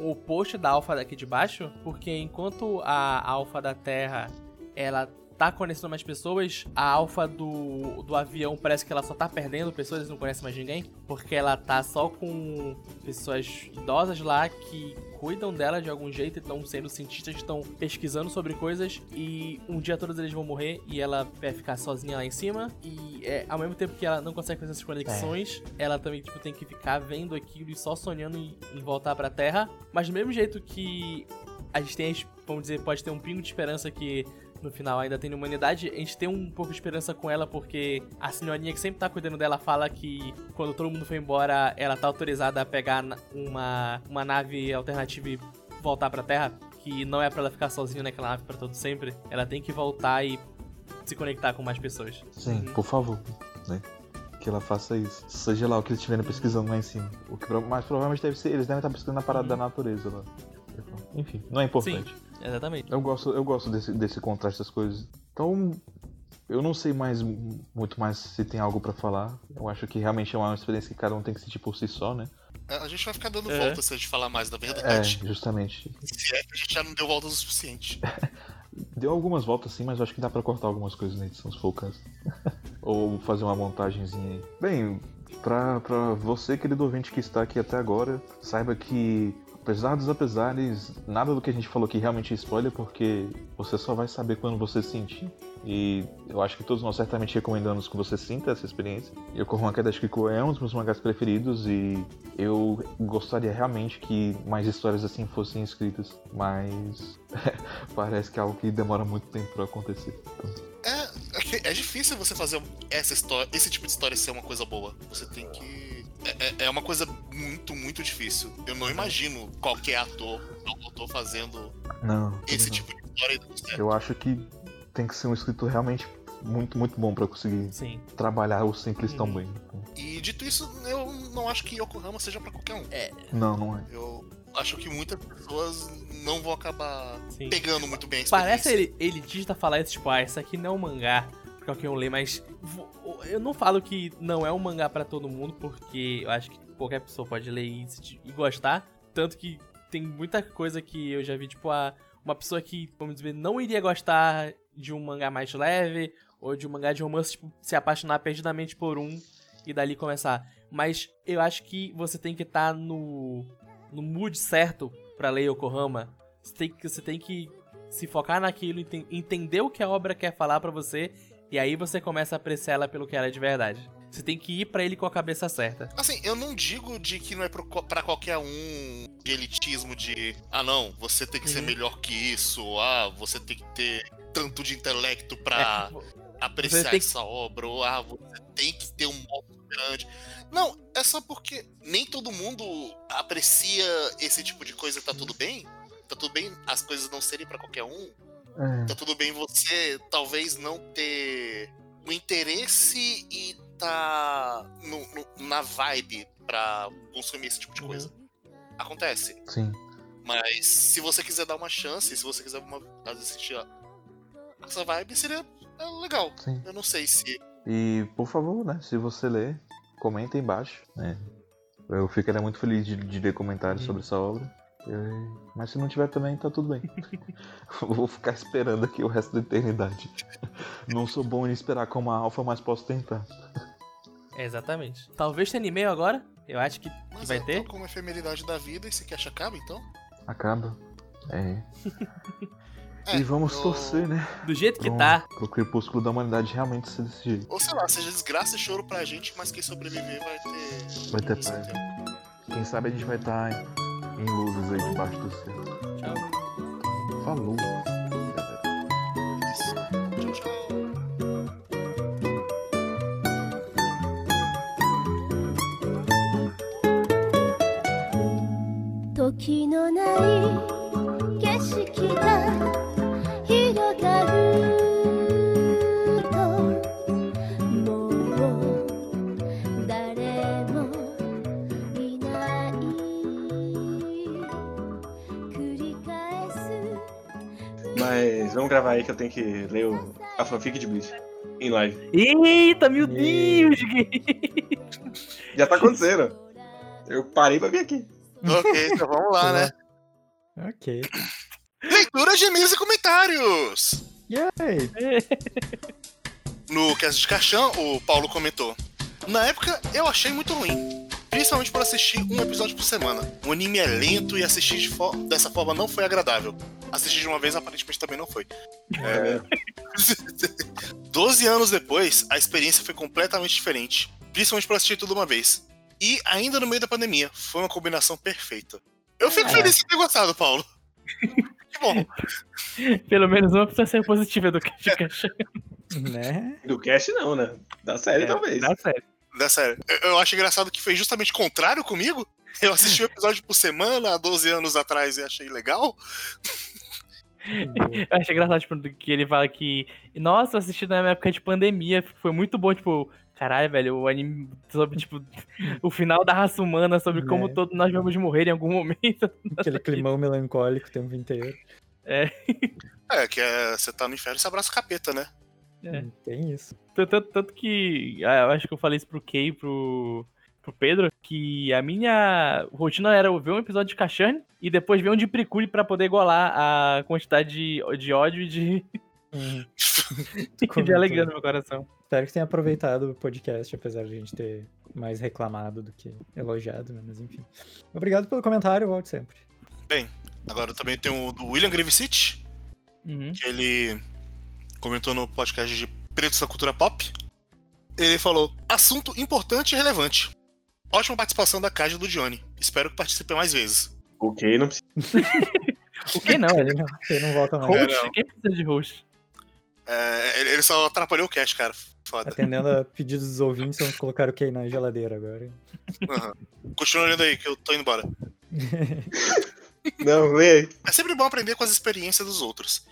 um oposto da Alpha daqui de baixo, porque enquanto a Alpha da Terra ela tá conhecendo mais pessoas, a Alpha do, do avião parece que ela só tá perdendo pessoas, não conhece mais ninguém, porque ela tá só com pessoas idosas lá que cuidam dela de algum jeito, estão sendo cientistas, estão pesquisando sobre coisas e um dia todos eles vão morrer e ela vai ficar sozinha lá em cima e é, ao mesmo tempo que ela não consegue fazer essas conexões, ela também tipo tem que ficar vendo aquilo e só sonhando em, em voltar pra Terra, mas do mesmo jeito que a gente tem, vamos dizer, pode ter um pingo de esperança que no final ainda tem humanidade, a gente tem um pouco de esperança com ela porque a senhorinha que sempre tá cuidando dela fala que quando todo mundo foi embora, ela tá autorizada a pegar uma, uma nave alternativa e voltar pra Terra, que não é pra ela ficar sozinha naquela nave pra todo sempre. Ela tem que voltar e se conectar com mais pessoas. Sim, Uhum. por favor, né? Que ela faça isso. Seja lá o que eles estiverem pesquisando lá em cima. O que, mas provavelmente deve ser. Eles devem estar pesquisando na parada Uhum. da natureza lá. Enfim, não é importante. Exatamente. Eu gosto, eu gosto desse, desse contraste das coisas. Então, eu não sei mais muito mais se tem algo pra falar. Eu acho que realmente é uma experiência que cada um tem que sentir por si só, né? É, A gente vai ficar dando É. volta se a gente falar mais da É, verdade. justamente. Se é que a gente já não deu voltas o suficiente. Deu algumas voltas sim, mas eu acho que dá pra cortar algumas coisas na edição, se for o caso. Ou fazer uma montagenzinha aí. Bem, pra, pra você, querido ouvinte que está aqui até agora, saiba que, apesar dos apesares, nada do que a gente falou aqui realmente é spoiler, porque você só vai saber quando você sentir. E eu acho que todos nós certamente recomendamos que você sinta essa experiência. Yokohama Kadashikiko é um dos meus mangás preferidos e eu gostaria realmente que mais histórias assim fossem escritas, mas parece que é algo que demora muito tempo pra acontecer. É, é, é difícil você fazer essa história, esse tipo de história ser uma coisa boa. Você tem que. É, é- é uma coisa muito, muito difícil. Eu não imagino qualquer ator ou autor fazendo não, esse não. tipo de história eu acho que tem que ser um escritor realmente muito, muito bom pra conseguir Sim. trabalhar o simples tão Uhum. bem. Então, E dito isso, eu não acho que Yokohama seja pra qualquer um. não, não é. Eu acho que muitas pessoas não vão acabar Sim. pegando muito bem a Parece experiência. ele, elitista falar isso, tipo, ah, isso aqui não é um mangá qualquer um ler, mas eu não falo que não é um mangá pra todo mundo, porque eu acho que qualquer pessoa pode ler e, e gostar. Tanto que tem muita coisa que eu já vi, tipo, a, uma pessoa que, vamos dizer, não iria gostar de um mangá mais leve, ou de um mangá de romance, tipo, se apaixonar perdidamente por um e dali começar. Mas eu acho que você tem que estar no, no mood certo pra ler Yokohama. Você tem, que- você tem que se focar naquilo, enten- entender o que a obra quer falar pra você, e aí você começa a apreciar ela pelo que ela é de verdade. Você tem que ir pra ele com a cabeça certa. Assim, eu não digo de que não é pra qualquer um de elitismo de ah não, você tem que ser Uhum. melhor que isso, ah, você tem que ter tanto de intelecto pra É, apreciar que- essa obra, ou ah, você tem que ter um modo grande. Não, é só porque nem todo mundo aprecia esse tipo de coisa, tá tudo bem? Tá tudo bem as coisas não serem pra qualquer um? É, Tá tudo bem você talvez não ter o interesse e tá no- no- na vibe pra consumir esse tipo de coisa. Acontece. sim. Mas se você quiser dar uma chance, se você quiser uma, às vezes, sentir a- essa vibe, seria é, legal. Sim. Eu não sei se. E, por favor, né, se você ler, comenta aí embaixo, né. Eu ficaria muito feliz de, de ler comentários Uhum. sobre essa obra. E- Mas se não tiver também, tá tudo bem. Vou ficar esperando aqui o resto da eternidade. Não sou bom em esperar como a alfa, mas posso tentar. Exatamente. Talvez tenha anime agora. Eu acho que, que Mas vai é, ter. então, como a efemeridade da vida, e se quer acaba, então? Acaba. É. É, e vamos eu- torcer, né? Do jeito que Pro- tá. Pro crepúsculo da humanidade realmente ser desse jeito. Ou sei lá, seja desgraça e choro pra gente, mas quem sobreviver vai ter. Vai ter esse paz. Quem sabe a gente vai estar em luzes aí debaixo do céu. Tchau. Falou. Isso. Tchau, tchau. 時のない Aí que eu tenho que ler o- a fanfic de Bleach em live. Eita, meu. Deus! Já tá acontecendo. Eu parei pra vir aqui. Ok, então vamos lá, né? Ok. Leitura de e-mails e comentários! Yay! No cast de caixão, o Paulo comentou. Na época, eu achei muito ruim. Principalmente por assistir um episódio por semana. O anime é lento e assistir de fo- dessa forma não foi agradável. Assistir de uma vez aparentemente também não foi. É... 12 anos depois, a experiência foi completamente diferente. Principalmente por assistir tudo de uma vez. E ainda no meio da pandemia, foi uma combinação perfeita. Eu fico É. feliz de ter gostado, Paulo. Que bom. Pelo menos uma precisa ser positiva do que fica Né? Do cast não, né? Da série talvez. Dá sério. Da série. Eu, eu acho engraçado que foi justamente o contrário comigo. Eu assisti um episódio por semana há 12 anos atrás e achei legal. Eu achei engraçado, tipo, que ele fala que. Nossa, eu assisti na época de pandemia, foi muito bom, tipo. Caralho, velho, o anime sobre, tipo, o final da raça humana, sobre como Né. todos nós vamos morrer em algum momento. Aquele climão melancólico o tempo inteiro. É, que é, você tá no inferno e você abraça o capeta, né? É. Tem isso. Tanto, tanto- que. ah, Eu acho que eu falei isso pro Kay e pro, pro Pedro, que a minha rotina era ver um episódio de Kachane e depois ver um de Precure pra poder igualar a quantidade de, de ódio e de, de alegria no meu coração. Espero que tenha aproveitado o podcast, apesar de a gente ter mais reclamado do que elogiado, né? Mas enfim. Obrigado pelo comentário, volte sempre. Agora também tem o do William Grivicich, Uhum. que ele comentou no podcast de Pretos da Cultura Pop. Ele falou: assunto importante e relevante. Ótima participação da e do Johnny. Espero que participe mais vezes. Ok, não precisa. O que não? Ele não, ele não volta mais. É, Host? não. Quem precisa de host? É, ele só atrapalhou o cast, cara. Foda. Atendendo a pedidos dos ouvintes, vamos colocar o Key na geladeira agora. Aham. Continua olhando aí, que eu tô indo embora. Não, lê aí. É sempre bom aprender com as experiências dos outros.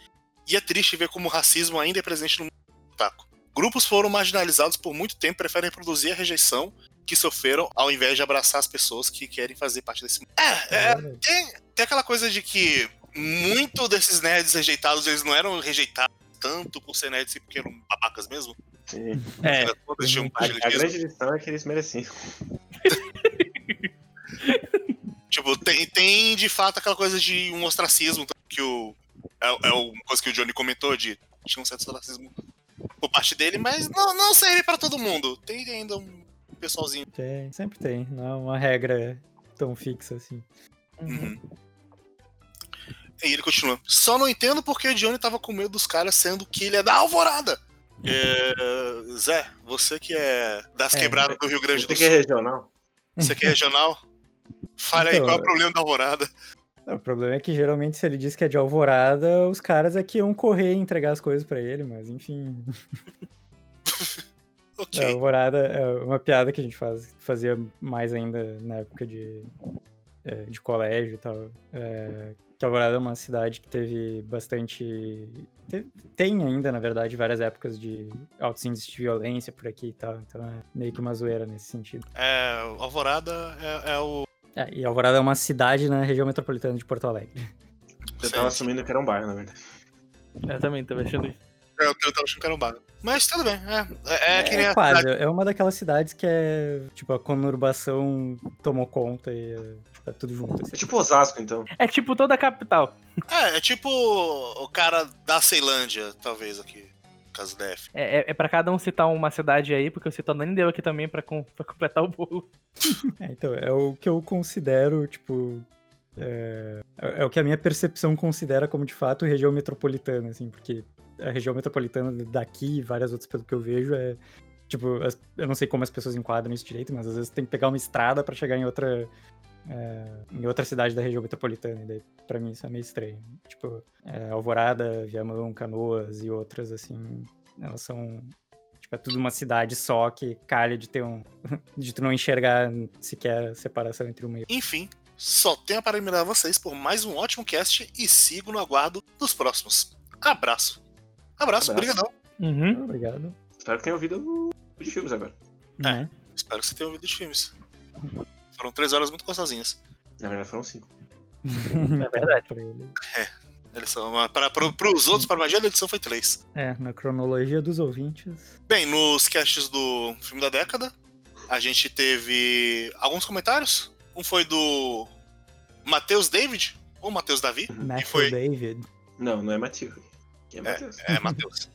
E é triste ver como o racismo ainda é presente no mundo do otaku. Grupos foram marginalizados por muito tempo e preferem reproduzir a rejeição que sofreram ao invés de abraçar as pessoas que querem fazer parte desse mundo. É, é, tem, tem aquela coisa de que muito desses nerds rejeitados, eles não eram rejeitados tanto por ser nerds, porque eram babacas mesmo. Sim. É, Todos tinham A, a grande lição é que eles mereciam. Tipo, tem, tem de fato aquela coisa de um ostracismo que o. É, é uma coisa que o Johnny comentou, de tinha um certo ostracismo por parte dele, mas não, não serve pra todo mundo. Tem ainda um pessoalzinho. Tem, sempre tem. Não é uma regra tão fixa assim. Uhum. E ele continua. Só não entendo porque o Johnny tava com medo dos caras sendo que ele é da Alvorada. É, Zé, você que é das É, quebradas do Rio Grande Você do que é Sul, regional? você que é regional, fale aí Então, qual é o problema da Alvorada. O problema é que geralmente se ele diz que é de alvorada, os caras é que iam correr e entregar as coisas pra ele, mas enfim. Ok. A alvorada é uma piada que a gente faz, fazia mais ainda na época de, é, de colégio e tal. É, que Alvorada é uma cidade que teve bastante. te- tem ainda, na verdade, várias épocas de altos índices de violência por aqui e tal. Então é meio que uma zoeira nesse sentido. É, Alvorada é, é o. É, e Alvorada é uma cidade na região metropolitana de Porto Alegre. Eu Sim. tava assumindo que era um bairro, na verdade. Eu também tava achando isso. É, eu tava achando que era um bairro. Mas tudo bem, é. É, é que nem a quase. cidade- É uma daquelas cidades que é. Tipo, a conurbação tomou conta e é, tá tudo junto. assim. É tipo Osasco, então. É tipo toda a capital. É, é tipo o cara da Ceilândia, talvez, aqui. É, é, é pra cada um citar uma cidade aí, porque o Citando nem deu aqui também pra, com- pra completar o bolo. É, então, é o que eu considero, tipo. É, é o que a minha percepção considera como de fato região metropolitana, assim, porque a região metropolitana daqui e várias outras pelo que eu vejo é. Tipo, as- eu não sei como as pessoas enquadram isso direito, mas às vezes tem que pegar uma estrada pra chegar em outra. É, em outra cidade da região metropolitana, e daí pra mim isso é meio estranho. Tipo, é, Alvorada, Viamão, Canoas e outras, assim, elas são Tipo, é tudo uma cidade só que calha de ter um. de tu não enxergar sequer a separação entre uma e outra. Enfim, só tenho a parabenizar vocês por mais um ótimo cast e sigo no aguardo dos próximos. Abraço. Abraço, Abraço. obrigadão. Uhum. Obrigado. Espero que tenha ouvido de filmes agora. Né? Espero que você tenha ouvido os filmes. Foram três horas muito gostosinhas. Na verdade, foram cinco. É verdade. Pra ele. Eles são, para, para, para os outros, para a magia da edição, foi três. É, na cronologia dos ouvintes. Bem, nos casts do filme da década, a gente teve alguns comentários. Um foi do Matheus David, ou Matheus Davi. Matthew foi? David. Não, não é Matheus. Quem é Matheus? É, Matheus.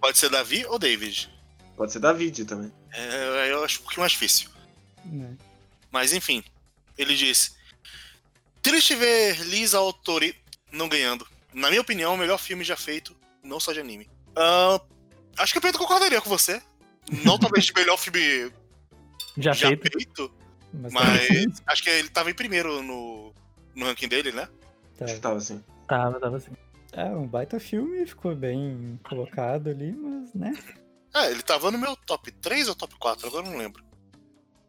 Pode ser Davi ou David. Pode ser David também. É, eu acho um pouquinho mais difícil. Né? Mas enfim, ele disse: Triste ver Lisa Autori não ganhando. Na minha opinião, o melhor filme já feito, não só de anime. Ah, acho que o Pedro concordaria com você. Não talvez de melhor filme Já, já feito. feito, Mas, mas acho que ele tava em primeiro no, no ranking dele, né? tá, Acho que tava assim. Tava, tava assim. É, um baita filme, ficou bem colocado ali, mas, né? É, ele tava no meu top 3 ou top 4, agora eu não lembro.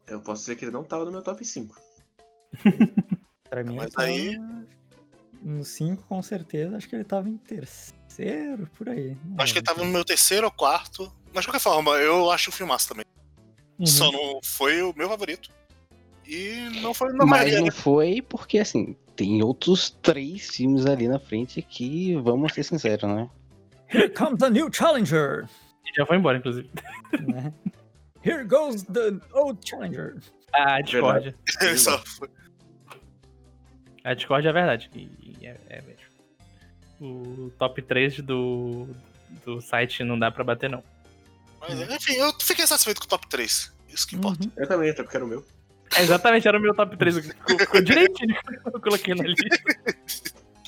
Eu posso dizer que ele não tava no meu top 5. Pra mim, Mas ele tava aí- no 5, com certeza. Acho que ele tava em terceiro, por aí. não Acho que ele tava no meu terceiro ou quarto. Mas de qualquer forma, eu acho o filmaço também. Uhum. Só não foi o meu favorito. E não foi na Mas maioria, não foi porque, assim, tem outros três filmes ali na frente que, vamos ser sinceros, né? Here comes the new challenger! Já foi embora, inclusive. né? Here goes the old challenger! A Discord. Ele só foi- A Discord é verdade. E, é, é mesmo. O top 3 do, do site não dá pra bater, não. Mas, enfim, eu fiquei satisfeito com o top 3. Isso que importa. Uhum. Eu também, até porque era o meu. É, exatamente, era o meu top 3. Ficou, ficou direitinho que eu coloquei na lista.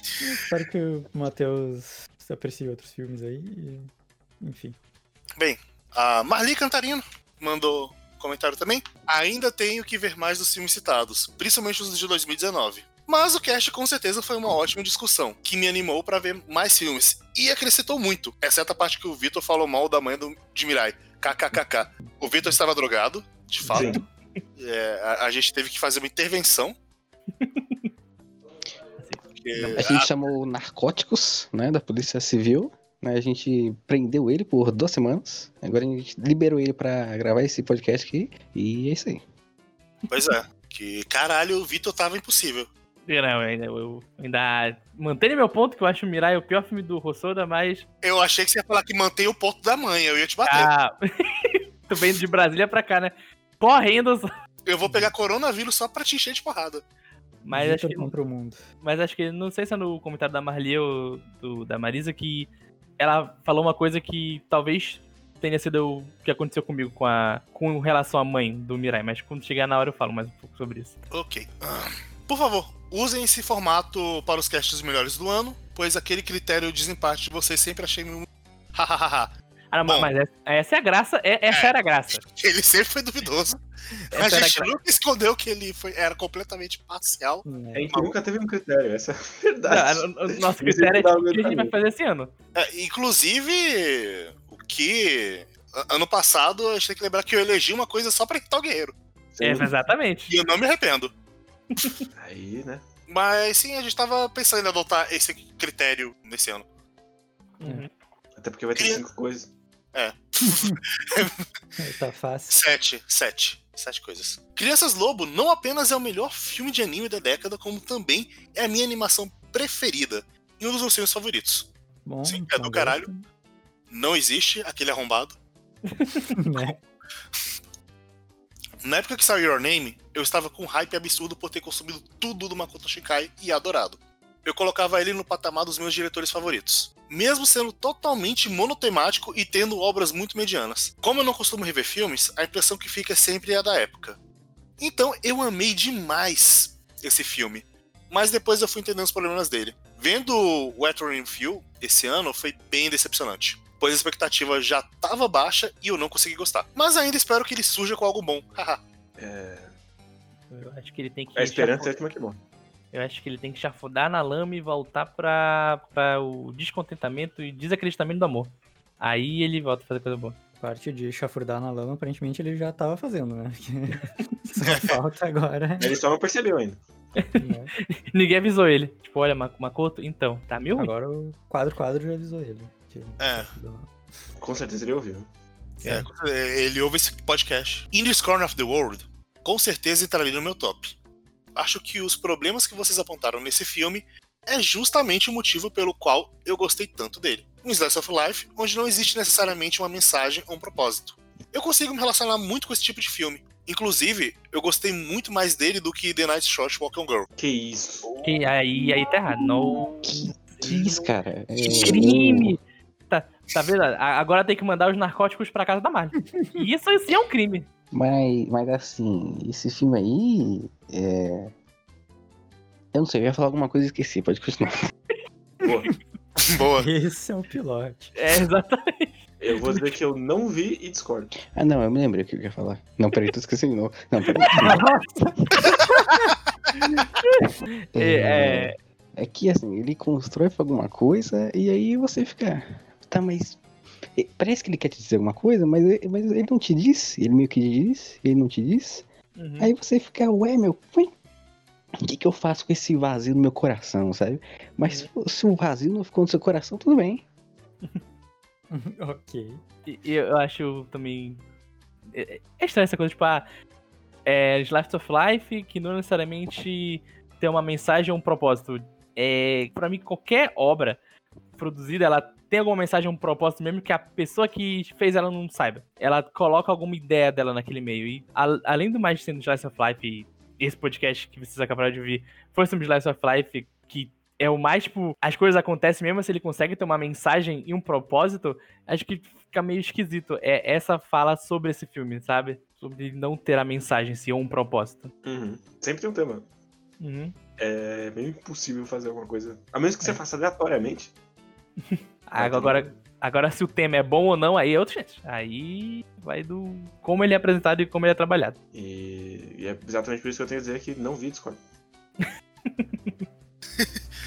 Espero que o Matheus aprecie outros filmes aí. e- Enfim. A Marli Cantarino mandou comentário também. Ainda tenho que ver mais dos filmes citados, principalmente os de 2019. Mas o cast com certeza foi uma ótima discussão, que me animou pra ver mais filmes. E acrescentou muito, exceto a parte que o Vitor falou mal da mãe do, de Mirai. KKKK. O Vitor estava drogado, de fato. É, a, a gente teve que fazer uma intervenção. Porque A gente chamou narcóticos, né, da Polícia Civil. Né, a gente prendeu ele por duas semanas. Agora a gente liberou ele pra gravar esse podcast aqui. E é isso aí. Pois é. Que caralho, o Vitor tava impossível. Não, eu ainda, eu ainda mantenho meu ponto, que eu acho o Mirai o pior filme do Rossoda, mas. Eu achei que você ia falar que mantém o ponto da mãe, eu ia te bater. Ah, tô vendo de Brasília pra cá, né? Correndo. Eu vou pegar coronavírus só pra te encher de porrada. Mas acho Vitor que. contra o mundo. Mas acho que. Não sei se é no comentário da Marli ou do, da Marisa que ela falou uma coisa que talvez tenha sido o que aconteceu comigo com, a, com relação à mãe do Mirai. Mas quando chegar na hora eu falo mais um pouco sobre isso. Ok. Por favor, usem esse formato para os castes melhores do ano, pois aquele critério de desempate vocês sempre achei muito. Hahaha. Ah, não, Bom. mas essa, essa é a graça, é, essa É. era a graça. ele sempre foi duvidoso. A a gente nunca escondeu que ele foi, era completamente parcial. A né? gente nunca teve um critério, essa é a Não, verdade. o- o nosso critério é o que a gente vai fazer esse ano. É, inclusive, o que. a- Ano passado, a gente tem que lembrar que eu elegi uma coisa só pra irritar o guerreiro. É, exatamente. E eu não me arrependo. Aí, né? Mas sim, a gente tava pensando em adotar esse critério nesse ano. Uhum. Até porque vai ter Cria- cinco coisas. Tá fácil. Sete. Sete. Sete coisas. Crianças Lobo não apenas é o melhor filme de anime da década, como também é a minha animação preferida e um dos meus filmes favoritos. Bom, Sim, é do caralho. Não existe aquele arrombado. né? Na época que saiu Your Name, eu estava com um hype absurdo por ter consumido tudo do Makoto Shinkai e adorado. Eu colocava ele no patamar dos meus diretores favoritos. Mesmo sendo totalmente monotemático e tendo obras muito medianas. Como eu não costumo rever filmes, a impressão que fica sempre é a da época. Então eu amei demais esse filme. Mas depois eu fui entendendo os problemas dele. Vendo o Weathering View esse ano foi bem decepcionante. Pois a expectativa já estava baixa e eu não consegui gostar. Mas ainda espero que ele surja com algo bom. Haha. É... Eu acho que ele tem que. A esperança é chafurdar- que é que bom. Eu acho que ele tem que chafurdar na lama e voltar pra, pra o descontentamento e desacreditamento do amor. Aí ele volta a fazer coisa boa. Parte de chafurdar na lama, aparentemente ele já tava fazendo, né? Só falta agora. Ele só não percebeu ainda. né? Ninguém avisou ele. Tipo, olha, Ma- Makoto, então, tá ruim. Agora o quadro quadro já avisou ele. que- É. Com certeza ele ouviu. É, ele ouve esse podcast. In This Corner of the World, com certeza entraria no meu top. Acho que os problemas que vocês apontaram nesse filme é justamente o motivo pelo qual eu gostei tanto dele. Um slice of life onde não existe necessariamente uma mensagem ou um propósito. Eu consigo me relacionar muito com esse tipo de filme. Inclusive, eu gostei muito mais dele do que The Night Short Walk on Girl. Que isso. E aí, aí tá errado. Não. Que isso, cara? É, Crime! Tá, tá vendo? Agora tem que mandar os narcóticos pra casa da Marley. Isso sim é um crime. Mas, mas assim, esse filme aí. É... Eu não sei, eu ia falar alguma coisa e esqueci, pode continuar. Boa. Boa. Esse é o pilote. É, exatamente. Eu vou dizer que eu não vi e discordo. Ah, não, eu me lembrei o que eu ia falar. Não, peraí, tô esquecendo de novo. Não, peraí. É, é, É que assim, ele constrói pra alguma coisa e aí você fica. Tá, mas. Parece que ele quer te dizer alguma coisa, mas, ele- mas ele não te disse. Ele meio que disse, ele não te disse. uhum. Aí você fica, ué, meu, o que, que eu faço com esse vazio no meu coração, sabe? Mas se, se o vazio não ficou no seu coração, tudo bem. ok. E eu acho também. É é estranho essa coisa, tipo, ah, é Slice of Life que não necessariamente tem uma mensagem ou um propósito. É, pra mim, qualquer obra produzida, ela tem alguma mensagem um propósito, mesmo que a pessoa que fez ela não saiba. Ela coloca alguma ideia dela naquele meio. E a- além do mais no Slice of Life, e esse podcast que vocês acabaram de ouvir foi sobre Slice of Life, que é o mais, tipo, as coisas acontecem mesmo se ele consegue ter uma mensagem e um propósito, acho que fica meio esquisito. É essa fala sobre esse filme, sabe? Sobre não ter a mensagem, se ou um propósito. Uhum. Sempre tem um tema. Uhum. É meio impossível fazer alguma coisa. A menos que você faça aleatoriamente. Agora, agora, se o tema é bom ou não, aí é outro jeito. Aí vai do como ele é apresentado e como ele é trabalhado. E, e é exatamente por isso que eu tenho a dizer que não vi Discord.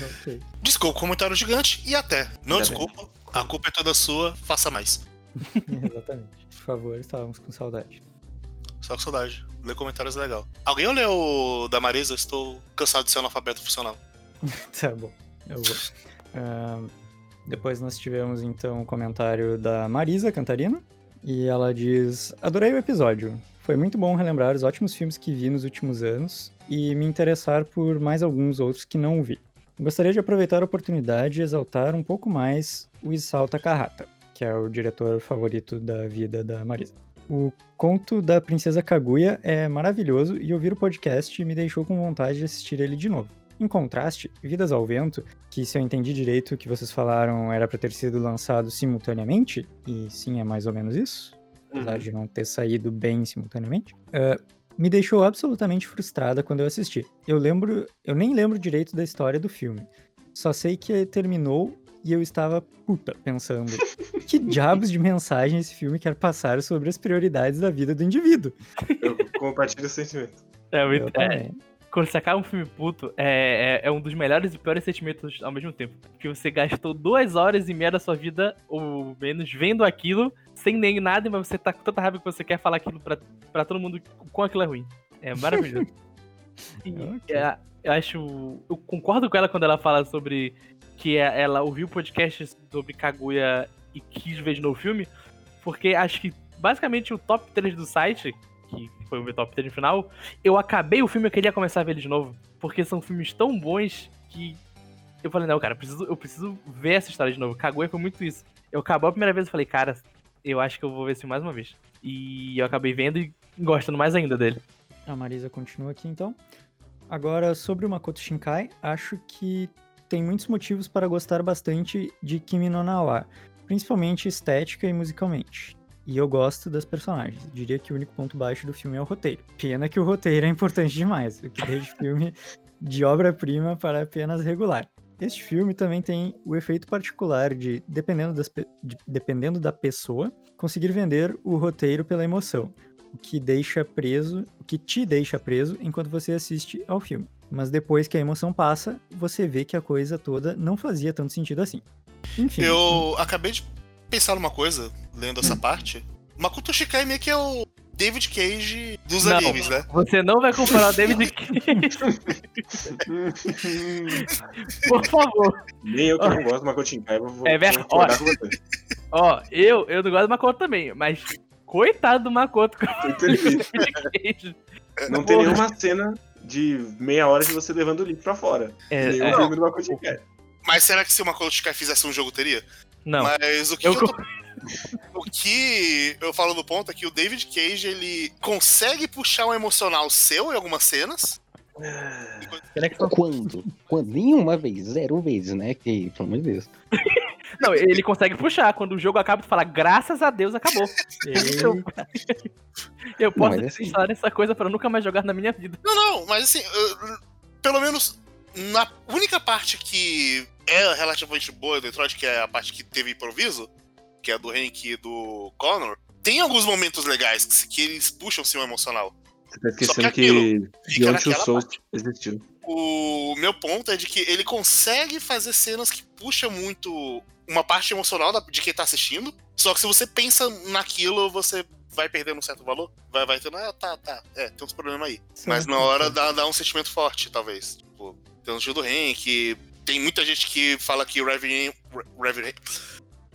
Ok. Desculpa o comentário gigante e até. Não Até. desculpa, a culpa é toda sua, faça mais. Exatamente. Por favor, estávamos com saudade. Só com saudade. Ler comentários é legal. Alguém olhou o da Marisa? Estou cansado de ser analfabeto funcional. Tá bom, eu vou. Ahn, depois nós tivemos então o comentário da Marisa Cantarina. E ela diz: Adorei o episódio. Foi muito bom relembrar os ótimos filmes que vi nos últimos anos e me interessar por mais alguns outros que não vi. Gostaria de aproveitar a oportunidade e exaltar um pouco mais o Isao Takahata, que é o diretor favorito da vida da Marisa. O conto da Princesa Kaguya é maravilhoso e ouvir o podcast me deixou com vontade de assistir ele de novo. Em contraste, Vidas ao Vento, que se eu entendi direito o que vocês falaram era para ter sido lançado simultaneamente, e sim, é mais ou menos isso, apesar de não ter saído bem simultaneamente, eh, me deixou absolutamente frustrada quando eu assisti. Eu lembro, eu nem lembro direito da história do filme. Só sei que terminou e eu estava puta pensando, que diabos de mensagem esse filme quer passar sobre as prioridades da vida do indivíduo. Eu compartilho o sentimento. É, Eu muito, é, também. Quando você acaba um filme puto, é, é, é um dos melhores e piores sentimentos ao mesmo tempo. Porque você gastou duas horas e meia da sua vida, ou menos, vendo aquilo, sem nem nada, mas você tá com tanta raiva que você quer falar aquilo pra, pra todo mundo com aquilo é ruim. É maravilhoso. E, Ok. é, eu acho. Eu concordo com ela quando ela fala sobre que é- ela ouviu o podcast sobre Kaguya e quis ver de novo o filme, porque acho que basicamente o top 3 do site, que foi o meu top 3 no final, eu acabei o filme e eu queria começar a ver ele de novo, porque são filmes tão bons que eu falei, não, cara, eu preciso, eu preciso ver essa história de novo. Kaguya foi muito isso. Eu acabou a primeira vez e falei, cara, eu acho que eu vou ver esse filme mais uma vez. E eu acabei vendo e gostando mais ainda dele. A Marisa continua aqui então. Agora, sobre o Makoto Shinkai, acho que tem muitos motivos para gostar bastante de Kimi no Na wa, principalmente estética e musicalmente. E eu gosto das personagens. Diria que o único ponto baixo do filme é o roteiro. Pena que o roteiro é importante demais, o que deixa o filme de obra-prima para apenas regular. Este filme também tem o efeito particular de, dependendo, das, de- dependendo da pessoa, conseguir vender o roteiro pela emoção o que deixa preso, o que te deixa preso enquanto você assiste ao filme. Mas depois que a emoção passa, você vê que a coisa toda não fazia tanto sentido assim. Enfim, Eu acabei de pensar numa coisa, lendo Hum. essa parte. Makoto Shikai meio que é o David Cage dos Não. animes, né? Você não vai comparar o David Cage. Por favor. Nem eu que não gosto do Makoto Shinkai, vou, É vou verdade. concordar com você. Ó, eu, eu não gosto do Makoto também, mas coitado do Makoto com Foi o perfeito. David Cage. Não tem nenhuma cena de meia hora de você levando o livro pra fora. É, Nenhum é, filme do Makoto Shinkai. Mas será que se o Makoto Shikai fizesse um jogo teria? Não. Mas o que Eu eu, tô- o que eu falo no ponto é que o David Cage ele consegue puxar um emocional seu em algumas cenas. Será que só- Quando? Quando? Nenhuma vez, zero vezes, né? Que, pelo amor de Deus. Não, ele consegue puxar. Quando o jogo acaba, tu fala, graças a Deus acabou. Eu, eu posso mas assim- instalar essa coisa pra nunca mais jogar na minha vida. Não, não, mas assim, eu- pelo menos na única parte que é relativamente boa Detroit, que é a parte que teve improviso, que é do Hank e do Connor, tem alguns momentos legais que, que eles puxam sim o emocional. Você tá que esquecendo que, fica Beyond parte. existiu. O meu ponto é de que ele consegue fazer cenas que puxam muito uma parte emocional de quem tá assistindo. Só que se você pensa naquilo, você vai perdendo um certo valor. Vai, vai tendo, ah, tá, tá, é, tem uns problemas aí. Mas na hora dá, dá um sentimento forte, talvez. Tipo, tem um jogo do Hank, tem muita gente que fala que o Heavy Rain,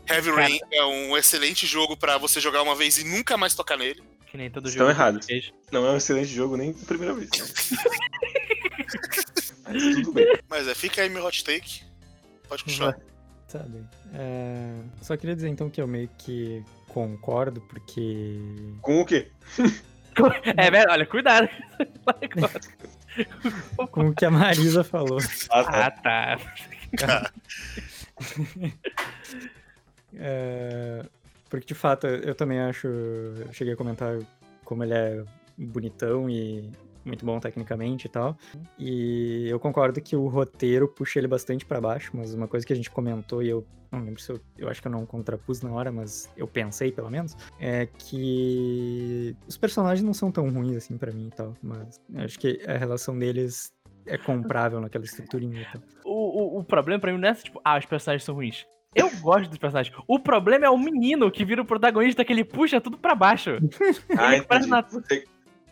Heavy Rain, é um excelente jogo pra você jogar uma vez e nunca mais tocar nele. Que nem todo Estão jogo. errados. Cage. Não é um excelente jogo nem a primeira vez. Mas tudo bem. Mas é, fica aí meu hot take. Pode continuar. Sabe? É, Só queria dizer então que eu meio que concordo, porque. Com o quê? É, velho, olha, cuidado. Com o que a Marisa falou. Ah, tá. Ah, tá. É, Porque de fato eu também acho. Eu cheguei a comentar como ele é bonitão e muito bom tecnicamente e tal. E eu concordo que o roteiro puxa ele bastante pra baixo, mas uma coisa que a gente comentou e eu não lembro se eu. Eu acho que eu não contrapus na hora, mas eu pensei pelo menos. É que os personagens não são tão ruins assim pra mim e tal. Mas eu acho que a relação deles é comprável naquela estruturinha e tal. O, o, o problema pra mim não é tipo, ah, os personagens são ruins. Eu gosto dos personagens. O problema é o menino que vira o protagonista, que ele puxa tudo pra baixo. Ah, Ele parece entendi. na- Você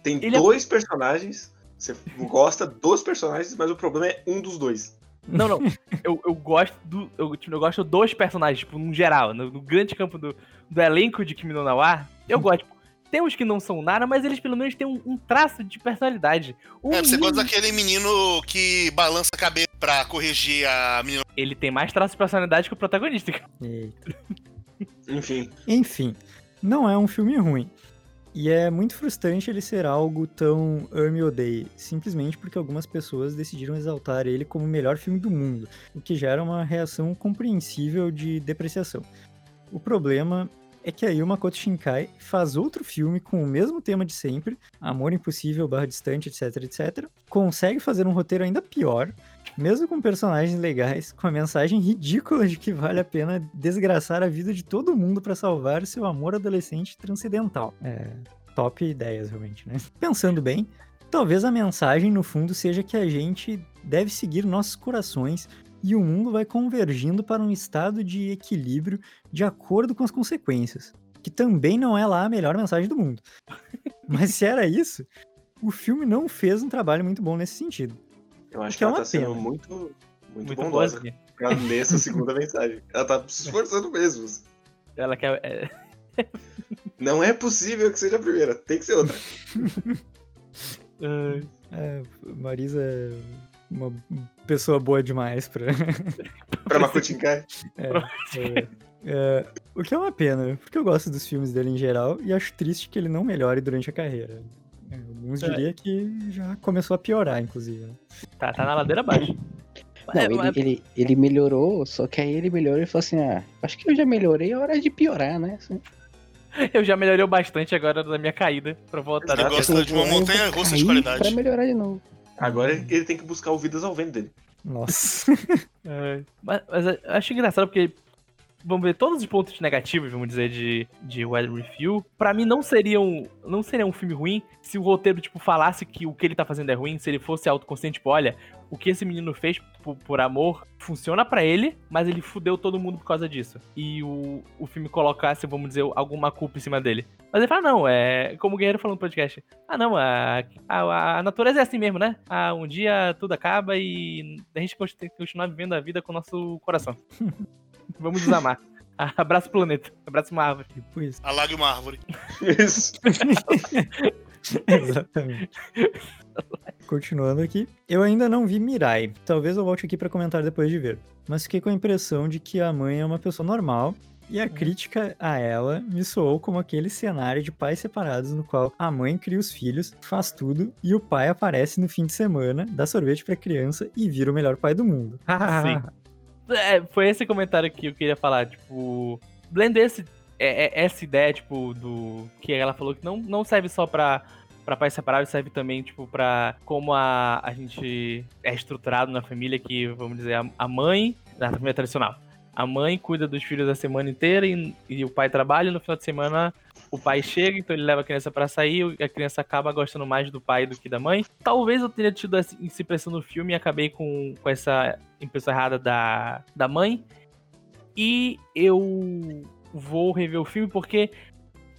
tem Ele é- dois personagens, você gosta dos personagens, mas o problema é um dos dois. Não, não. Eu, eu gosto do. Eu, tipo, eu gosto dos personagens, tipo, no geral, no, no grande campo do, do elenco de Kimi no Na wa, eu gosto. Tipo, tem uns que não são nada, mas eles pelo menos têm um, um traço de personalidade. O É, você menino, gosta daquele menino que balança a cabeça pra corrigir a menina. Ele tem mais traço de personalidade que o protagonista. E Enfim, Enfim, não é um filme ruim. E é muito frustrante ele ser algo tão ame ou odeie, simplesmente porque algumas pessoas decidiram exaltar ele como o melhor filme do mundo, o que gera uma reação compreensível de depreciação. O problema é que aí o Makoto Shinkai faz outro filme com o mesmo tema de sempre, Amor Impossível, Barra Distante, etc, etc. Consegue fazer um roteiro ainda pior, mesmo com personagens legais, com a mensagem ridícula de que vale a pena desgraçar a vida de todo mundo para salvar seu amor adolescente transcendental. É, top ideias, realmente, né? Pensando bem, talvez a mensagem no fundo seja que a gente deve seguir nossos corações e o mundo vai convergindo para um estado de equilíbrio de acordo com as consequências. Que também não é lá a melhor mensagem do mundo. Mas se era isso, o filme não fez um trabalho muito bom nesse sentido. Eu acho Que que é ela uma tá sendo pena. muito, muito, Muito bondosa boazinha. pra ler essa segunda mensagem. Ela tá se esforçando mesmo. Ela quer. é, Não é possível que seja a primeira, tem que ser outra. é, É, Marisa é uma pessoa boa demais pra. Pra Makutinkai. É, é, o que é uma pena, porque eu gosto dos filmes dele em geral e acho triste que ele não melhore durante a carreira. Alguns É. diriam que já começou a piorar, inclusive. né? tá, tá na ladeira abaixo. Não, É, ele, mas- ele, ele melhorou, só que aí ele melhorou e falou assim: ah, acho que eu já melhorei, é hora de piorar, né? Assim, Eu já melhorei bastante agora da minha caída pra voltar. Ele gosta de uma montanha russa de qualidade. Pra melhorar de novo. Agora ele tem que buscar ouvidas ao vento dele. Nossa. É, mas, mas eu acho engraçado porque, vamos ver, todos os pontos negativos, vamos dizer, de, de Wild Review, pra mim não seriam, não seria um filme ruim se o roteiro, tipo, falasse que o que ele tá fazendo é ruim, se ele fosse autoconsciente, tipo, olha, o que esse menino fez por, por amor funciona pra ele, mas ele fudeu todo mundo por causa disso. E o, o filme colocasse, vamos dizer, alguma culpa em cima dele. Mas ele fala, não, é como o Guerreiro falou no podcast. Ah, não, a, a, a natureza é assim mesmo, né? Ah, um dia tudo acaba e a gente continuar vivendo a vida com o nosso coração. Vamos nos amar. Abraço planeta. Abraço uma árvore. Tipo isso. Alague uma árvore. Isso. Exatamente. Continuando aqui, eu ainda não vi Mirai. Talvez eu volte aqui pra comentar depois de ver. Mas fiquei com a impressão de que a mãe é uma pessoa normal. E a crítica a ela me soou como aquele cenário de pais separados no qual a mãe cria os filhos, faz tudo, e o pai aparece no fim de semana, dá sorvete pra criança e vira o melhor pai do mundo. Sim. É, foi esse comentário que eu queria falar, tipo, lendo esse, é, é- essa ideia, tipo, do que ela falou que não, não serve só pra, pra pais separados, serve também, tipo, pra como a, a gente é estruturado na família, que, vamos dizer, a, a mãe, na família tradicional, a mãe cuida dos filhos a semana inteira e, e o pai trabalha, e no final de semana o pai chega, então ele leva a criança pra sair a criança acaba gostando mais do pai do que da mãe. Talvez eu tenha tido essa impressão no filme e acabei com, com essa impressão errada da, da mãe. E eu vou rever o filme porque,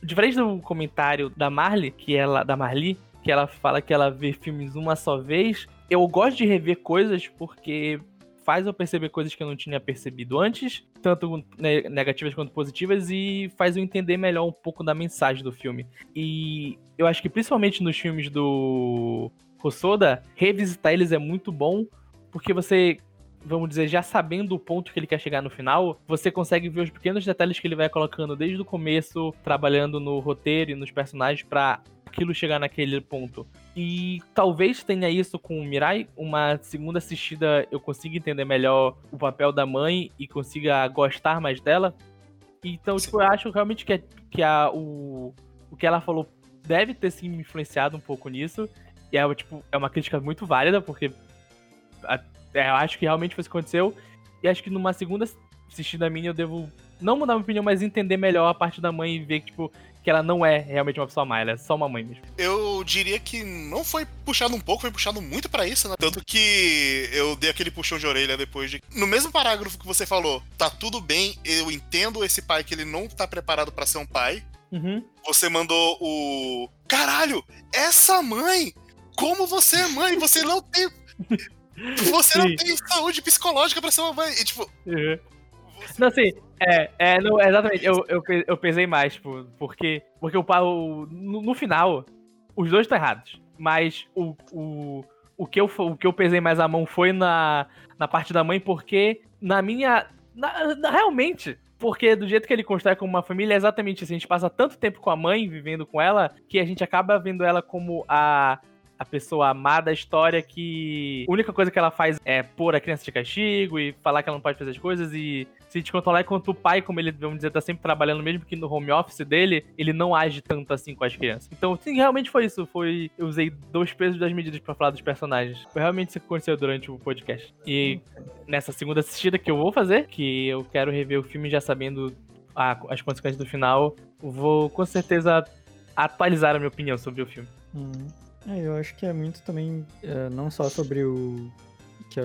diferente do comentário da Marley, que ela, da Marli, que ela fala que ela vê filmes uma só vez, eu gosto de rever coisas porque faz eu perceber coisas que eu não tinha percebido antes, tanto ne- negativas quanto positivas, e faz eu entender melhor um pouco da mensagem do filme. E eu acho que principalmente nos filmes do Hosoda, revisitar eles é muito bom, porque você, vamos dizer, já sabendo o ponto que ele quer chegar no final, você consegue ver os pequenos detalhes que ele vai colocando desde o começo, trabalhando no roteiro e nos personagens pra aquilo chegar naquele ponto. E talvez tenha isso com o Mirai, uma segunda assistida eu consiga entender melhor o papel da mãe e consiga gostar mais dela. Então, tipo, eu acho realmente que, é- que a, o, o que ela falou deve ter se influenciado um pouco nisso. E é, tipo, é uma crítica muito válida, porque é, eu acho que realmente foi isso que aconteceu. E acho que numa segunda assistida minha eu devo não mudar minha opinião, mas entender melhor a parte da mãe e ver que, tipo, que ela não é realmente uma pessoa má, ela é só uma mãe mesmo. Eu diria que não foi puxado um pouco, foi puxado muito pra isso, né? Tanto que eu dei aquele puxão de orelha depois de. No mesmo parágrafo que você falou, tá tudo bem, eu entendo esse pai que ele não tá preparado pra ser um pai. Uhum. Você mandou o. Caralho, essa mãe! Como você é mãe? Você não tem. Você não Sim. tem saúde psicológica pra ser uma mãe. E, tipo, Uhum. Não, assim, é, é não, exatamente, eu, eu, eu pesei mais, tipo, porque, porque o, o no, no final, os dois estão errados, mas o, o, o, que eu, o que eu pesei mais a mão foi na, na parte da mãe, porque na minha, na- na- realmente, porque do jeito que ele constrói como uma família, é exatamente isso, a gente passa tanto tempo com a mãe, vivendo com ela, que a gente acaba vendo ela como a a pessoa amada da história que a única coisa que ela faz é pôr a criança de castigo e falar que ela não pode fazer as coisas e se descontrolar enquanto o pai, como ele, vamos dizer, tá sempre trabalhando, mesmo que no home office dele, ele não age tanto assim com as crianças. Então, sim, realmente foi isso. Foi. Eu usei dois pesos das medidas pra falar dos personagens. Foi realmente isso que aconteceu durante o podcast. E nessa segunda assistida que eu vou fazer, que eu quero rever o filme já sabendo a- as consequências do final, vou com certeza atualizar a minha opinião sobre o filme. Uhum. É, eu acho que é muito também, é, não só sobre o que a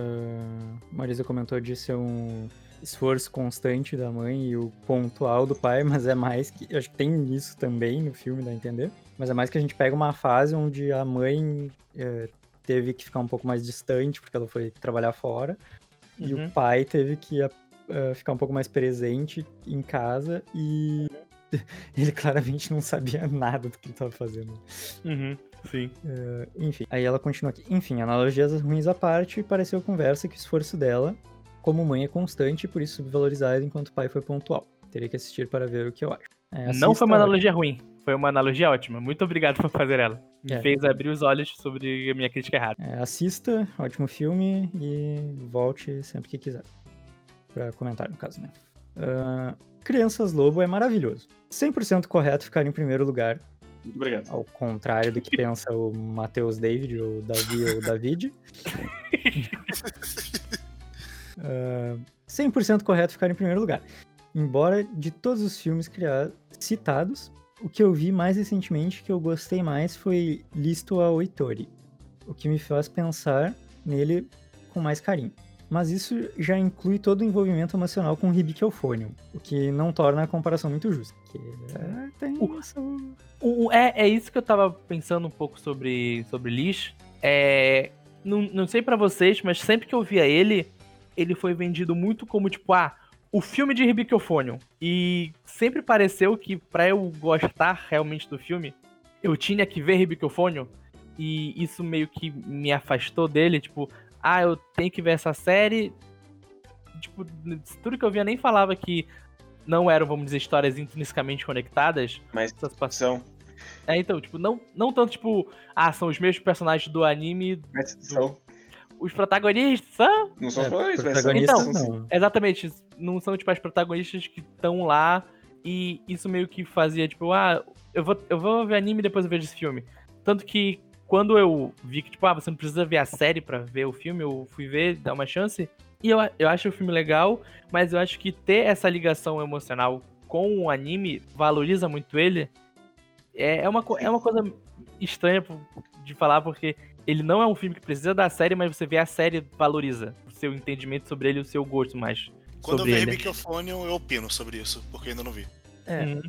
Marisa comentou de ser um esforço constante da mãe e o pontual do pai, mas é mais que, eu acho que tem isso também no filme, dá a entender, mas é mais que a gente pega uma fase onde a mãe é, teve que ficar um pouco mais distante, porque ela foi trabalhar fora, e Uhum. o pai teve que a- a ficar um pouco mais presente em casa e ele claramente não sabia nada do que ele estava fazendo. Uhum, sim. Enfim, aí ela continua aqui. Enfim, analogias ruins à parte, pareceu conversa que o esforço dela, como mãe, é constante e por isso subvalorizado enquanto o pai foi pontual. Teria que assistir para ver o que eu acho. É, Não assista, foi uma analogia ruim, foi uma analogia ótima. Muito obrigado por fazer ela. Me É. fez abrir os olhos sobre a minha crítica errada. é, assista, ótimo filme e volte sempre que quiser. Pra comentar, no caso, né? Ah, Crianças Lobo é maravilhoso. 100% correto ficar em primeiro lugar, Obrigado. ao contrário do que pensa o Matheus David, ou Davi ou David. Ah, 100% correto ficar em primeiro lugar. Embora de todos os filmes criados, citados, o que eu vi mais recentemente que eu gostei mais foi Listo a Oitori, o que me faz pensar nele com mais carinho. Mas isso já inclui todo o envolvimento emocional com Hibiki Euphonium, o que não torna a comparação muito justa. Que é, tem Uh. isso. O- o- é, é isso que eu tava pensando um pouco sobre, sobre Lish. É, não, não sei pra vocês, mas sempre que eu via ele, ele foi vendido muito como tipo, ah, o filme de Hibiki Euphonium. E sempre pareceu que pra eu gostar realmente do filme, eu tinha que ver Hibiki Euphonium. E isso meio que me afastou dele, tipo, ah, eu tenho que ver essa série. Tipo, tudo que eu via nem falava que não eram, vamos dizer, histórias intrinsecamente conectadas. Mas são. é, então, tipo, não, não tanto, tipo, ah, são os mesmos personagens do anime, Mas são. os protagonistas são. Não são É, são. protagonistas Então, não. Exatamente, não são, tipo, as protagonistas que estão lá. E isso meio que fazia, tipo, ah, eu vou, eu vou ver anime e depois eu vejo esse filme. Tanto que quando eu vi que, tipo, ah, você não precisa ver a série pra ver o filme, eu fui ver, dar uma chance. E eu, eu acho o filme legal, mas eu acho que ter essa ligação emocional com o anime valoriza muito ele. É, é, uma, é uma coisa estranha de falar, porque ele não é um filme que precisa da série, mas você vê a série valoriza o seu entendimento sobre ele o seu gosto mais Quando eu sobre ver ele. Microfonium, eu opino sobre isso, porque eu ainda não vi. É, Uhum,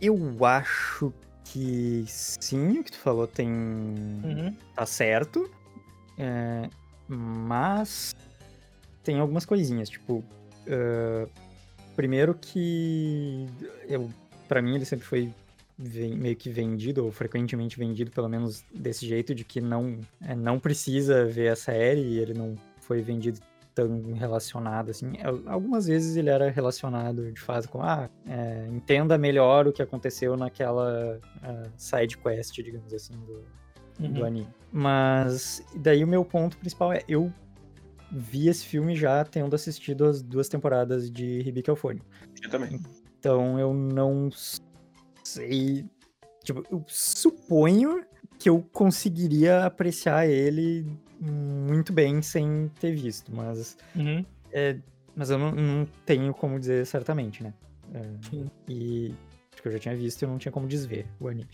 Eu acho que sim, o que tu falou tem. uhum. tá certo. É, mas tem algumas coisinhas, tipo. ah, primeiro que eu, para mim ele sempre foi meio que vendido, ou frequentemente vendido, pelo menos desse jeito, de que não, é, não precisa ver a série, e ele não foi vendido tão relacionado assim. Al- Algumas vezes ele era relacionado de fato com, ah, é, entenda melhor o que aconteceu naquela ah, side quest, digamos assim, do, do Uhum. anime. Mas daí o meu ponto principal é eu vi esse filme já tendo assistido as duas temporadas de Hibiki Euphonium. Eu também. Então eu não sei, tipo, eu suponho que eu conseguiria apreciar ele muito bem sem ter visto, mas Uhum. mas eu não, não tenho como dizer certamente, né? É, Sim. e porque eu já tinha visto e eu não tinha como desver o anime.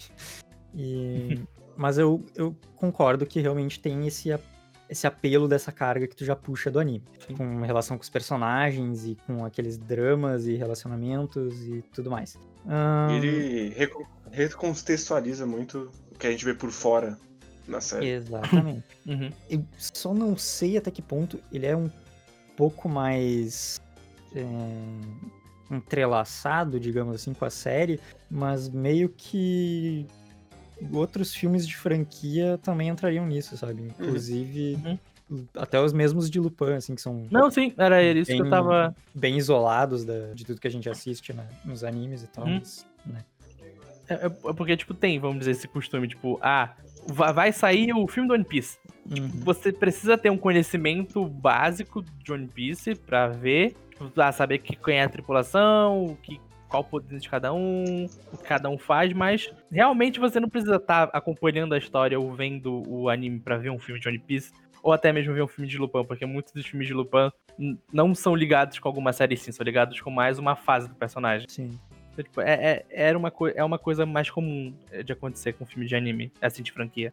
E, mas eu, eu concordo que realmente tem esse, esse apelo dessa carga que tu já puxa do anime. Com relação com os personagens e com aqueles dramas e relacionamentos e tudo mais. Ele recon- recontextualiza muito o que a gente vê por fora na série. Exatamente. Uhum. Eu só não sei até que ponto ele é um pouco mais é, entrelaçado, digamos assim, com a série, mas meio que outros filmes de franquia também entrariam nisso, sabe? Inclusive até os mesmos de Lupin, assim, que são Não, sim, era isso que eu Bem- tava. bem isolados da- de tudo que a gente assiste né, nos animes e tal. Uhum. mas, né? É, é porque, tipo, tem, vamos dizer, esse costume, tipo, ah, vai sair o filme do One Piece. Uhum. Você precisa ter um conhecimento básico de One Piece pra ver, pra saber que, quem é a tripulação, o que, qual o poder de cada um, o que cada um faz, mas realmente você não precisa estar acompanhando a história ou vendo o anime pra ver um filme de One Piece, ou até mesmo ver um filme de Lupin, porque muitos dos filmes de Lupin não são ligados com alguma série sim, são ligados com mais uma fase do personagem. Sim. Então, tipo, é, é, era uma é uma coisa mais comum eh, de acontecer com filme de anime, assim, de franquia.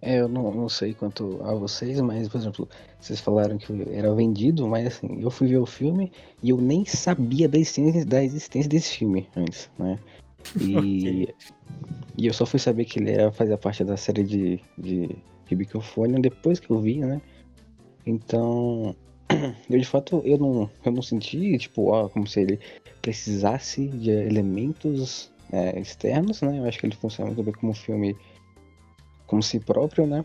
É, eu não, não sei quanto a vocês, mas, por exemplo, vocês falaram que era vendido, mas assim, eu fui ver o filme e eu nem sabia da existência, da existência desse filme antes, né? E, e eu só fui saber que ele era, fazia parte da série de, de, de depois que eu vi, né? Então, eu de fato, eu não, eu não senti, tipo, ó, como se ele precisasse de elementos é, externos, né? Eu acho que ele funciona muito bem como filme como si próprio, né?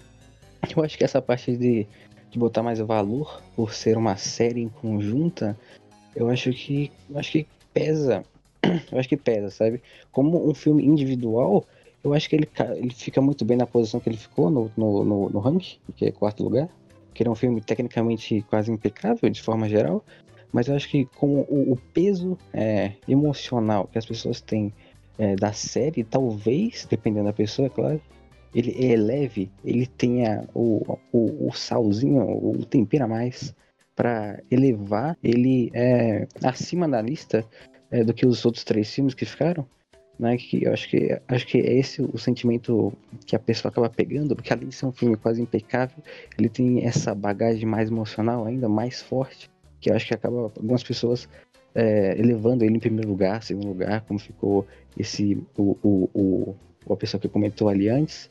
Eu acho que essa parte de, de botar mais valor por ser uma série em conjunta, eu acho que eu acho que pesa. Eu acho que pesa, sabe? Como um filme individual, eu acho que ele, ele fica muito bem na posição que ele ficou no, no, no, no ranking, que é quarto lugar. Que é um filme tecnicamente quase impecável de forma geral. Mas eu acho que com o, o peso é, emocional que as pessoas têm é, da série, talvez, dependendo da pessoa, é claro, ele é leve, ele tenha o, o, o salzinho, o tempero a mais para elevar ele é, acima da lista é, do que os outros três filmes que ficaram, né? Que eu acho que acho que é esse o sentimento que a pessoa acaba pegando, porque além de ser um filme quase impecável, ele tem essa bagagem mais emocional ainda mais forte, que eu acho que acaba algumas pessoas é, elevando ele em primeiro lugar, segundo lugar, como ficou esse o, o, o a pessoa que comentou ali antes,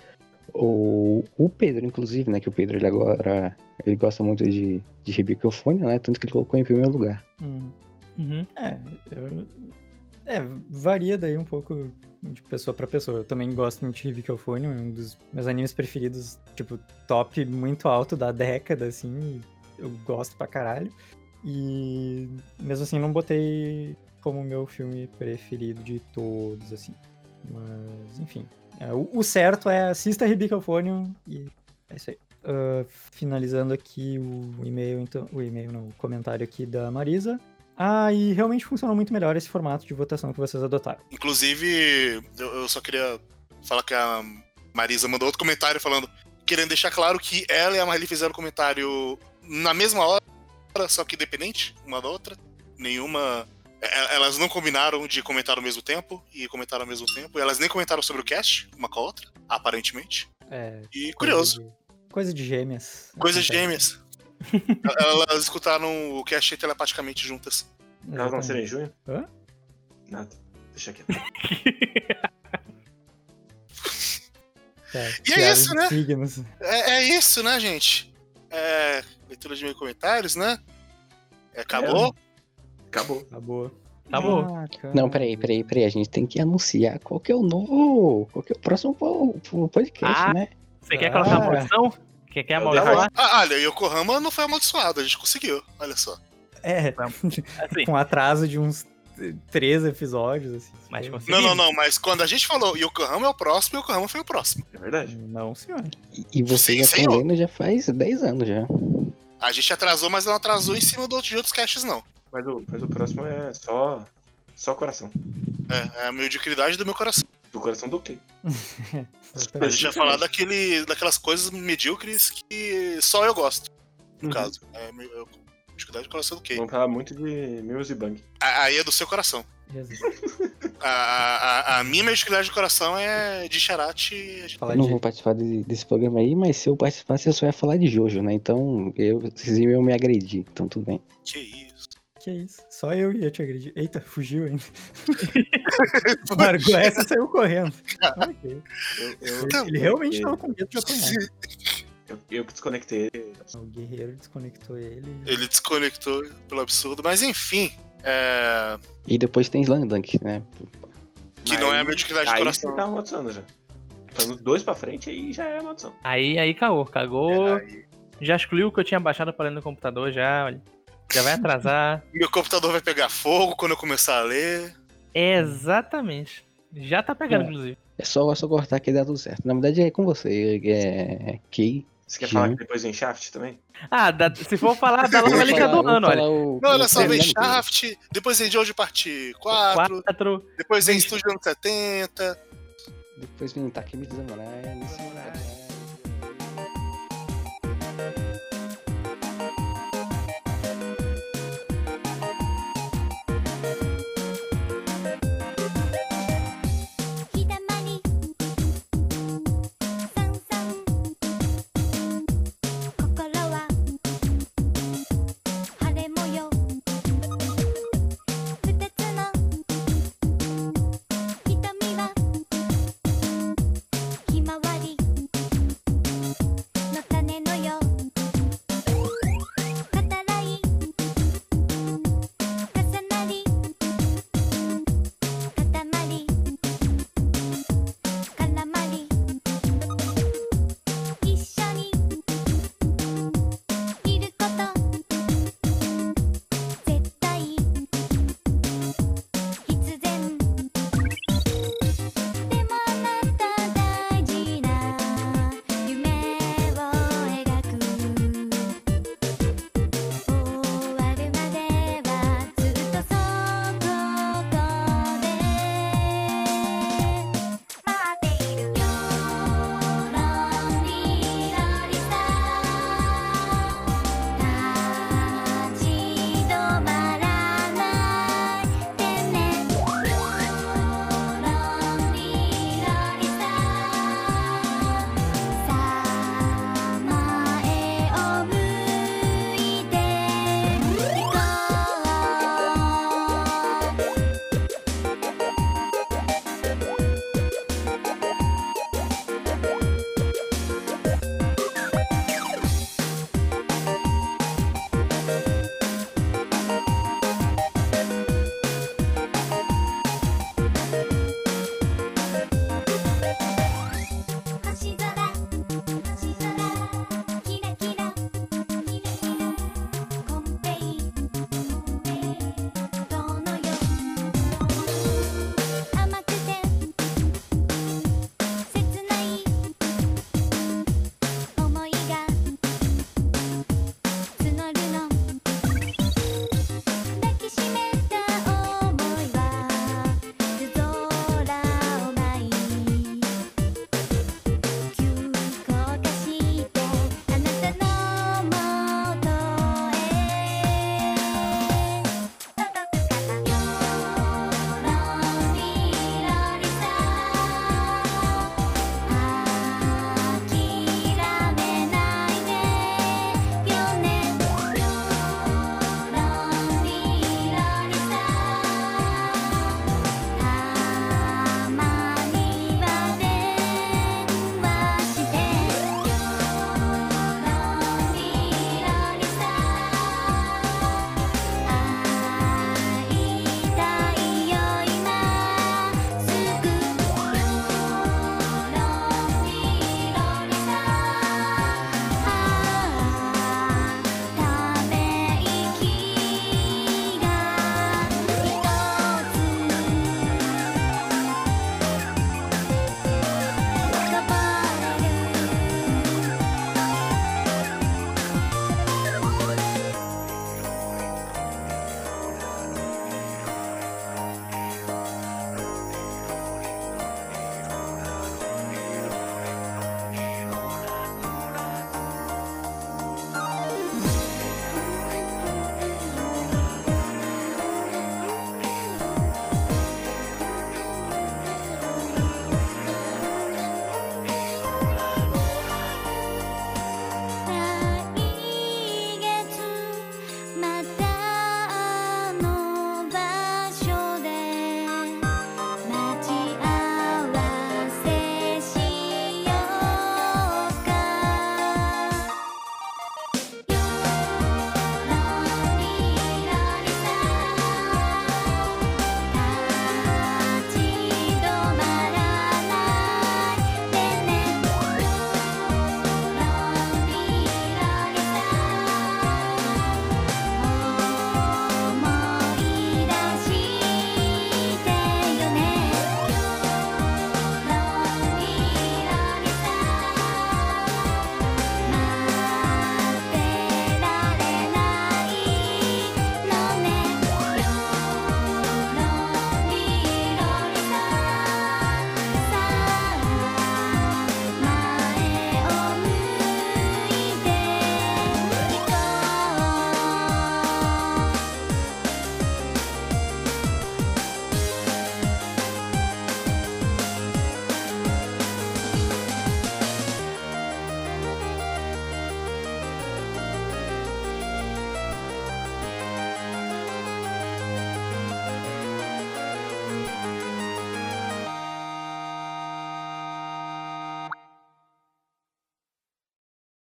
ou o Pedro, inclusive, né? Que o Pedro ele agora ele gosta muito de, de Ribiquiofônia, né? Tanto que ele colocou em primeiro lugar. Uhum. Uhum. É, eu- é, varia daí um pouco de pessoa pra pessoa. Eu também gosto muito de Ribiquiofone, é um dos meus animes preferidos, tipo, top muito alto da década, assim. Eu gosto pra caralho. E mesmo assim não botei como meu filme preferido de todos, assim. Mas, enfim. É, o, certo é assista Ribiquiofone e é isso aí. Ah, finalizando aqui o e-mail, então. O e-mail, não, o comentário aqui da Marisa. Ah, e realmente funcionou muito melhor esse formato de votação que vocês adotaram. Inclusive, eu, eu só queria falar que a Marisa mandou outro comentário falando, querendo deixar claro que ela e a Marli fizeram comentário na mesma hora, só que independente uma da outra. Nenhuma. e- Elas não combinaram de comentar ao mesmo tempo e comentaram ao mesmo tempo. Elas nem comentaram sobre o cast, uma com a outra, aparentemente. É. E coisa curioso. de- Coisa de gêmeas. Coisas Acontece. gêmeas. Elas escutaram o cast telepaticamente juntas. Elas nasceram em junho? Hã? Nada. Deixa aqui. Tá, E é isso, né? É, é isso, né, gente? É, leitura de meus comentários, né? É, acabou? Acabou. Acabou. Acabou. Ah. Não, peraí, peraí, peraí. A gente tem que anunciar qual que é o novo. Qual que é o próximo po- po- podcast, Ah. né? Você quer Ah. colocar a maldição? Quer, quer Eu amaldiçoar? Ah, olha, Yokohama não foi amaldiçoado, a gente conseguiu. Olha só. É, Assim, com atraso de uns três episódios, assim. mas. Não, não, não, mas quando a gente falou Yokohama é o próximo, Yokohama foi o próximo. É verdade. Não, senhor. E, e vocês Sim, já senhor. estão lendo já faz 10 anos já. A gente atrasou, mas não atrasou em cima do- de outros caches, não. Mas o, mas o próximo é só. Só coração. É, é a mediocridade do meu coração. Do coração do quê? A gente vai falar daquele, daquelas coisas medíocres que só eu gosto, no Uhum. caso. É, é, mediocridade do coração do quê? Vamos falar muito de Mills e Bang. A- Aí é do seu coração. A, a, a minha mediocridade do coração é de Charate. Eu não de- vou participar de- desse programa aí, mas se eu participasse, eu só ia falar de Jojo, né? Então, eu, vocês iam me agredir, então tudo bem. Que isso. Que isso? Só eu ia te agredir. Eita, fugiu ainda. Largou essa e saiu correndo. Ok. Eu, eu, Tá Ele realmente tava com medo de apanhar. eu, eu que desconectei ele. O guerreiro desconectou ele. Ele desconectou pelo absurdo, mas enfim. É, E depois tem Slandunk, né? que não é a mediocridade do Aí coração. você tá amaldiçoando já. Falando dois pra frente, aí já é maldição. Aí, aí cagou. Cagou. É, aí- Já excluiu o que eu tinha baixado pra ler no computador já, olha. Já vai atrasar. Meu computador vai pegar fogo quando eu começar a ler. Exatamente. Já tá pegando, É. inclusive. É só, é só cortar que dá tudo certo. Na verdade é com você, é Key. Você quer Sim. falar que depois vem Shaft também? Ah, da- se for falar da nova lista do ano, olha. Não, olha só, vem Shaft. Depois vem Jojo Parte 4, Quatro. depois vem Estúdio anos 70. Depois vem Takemichi Samurai.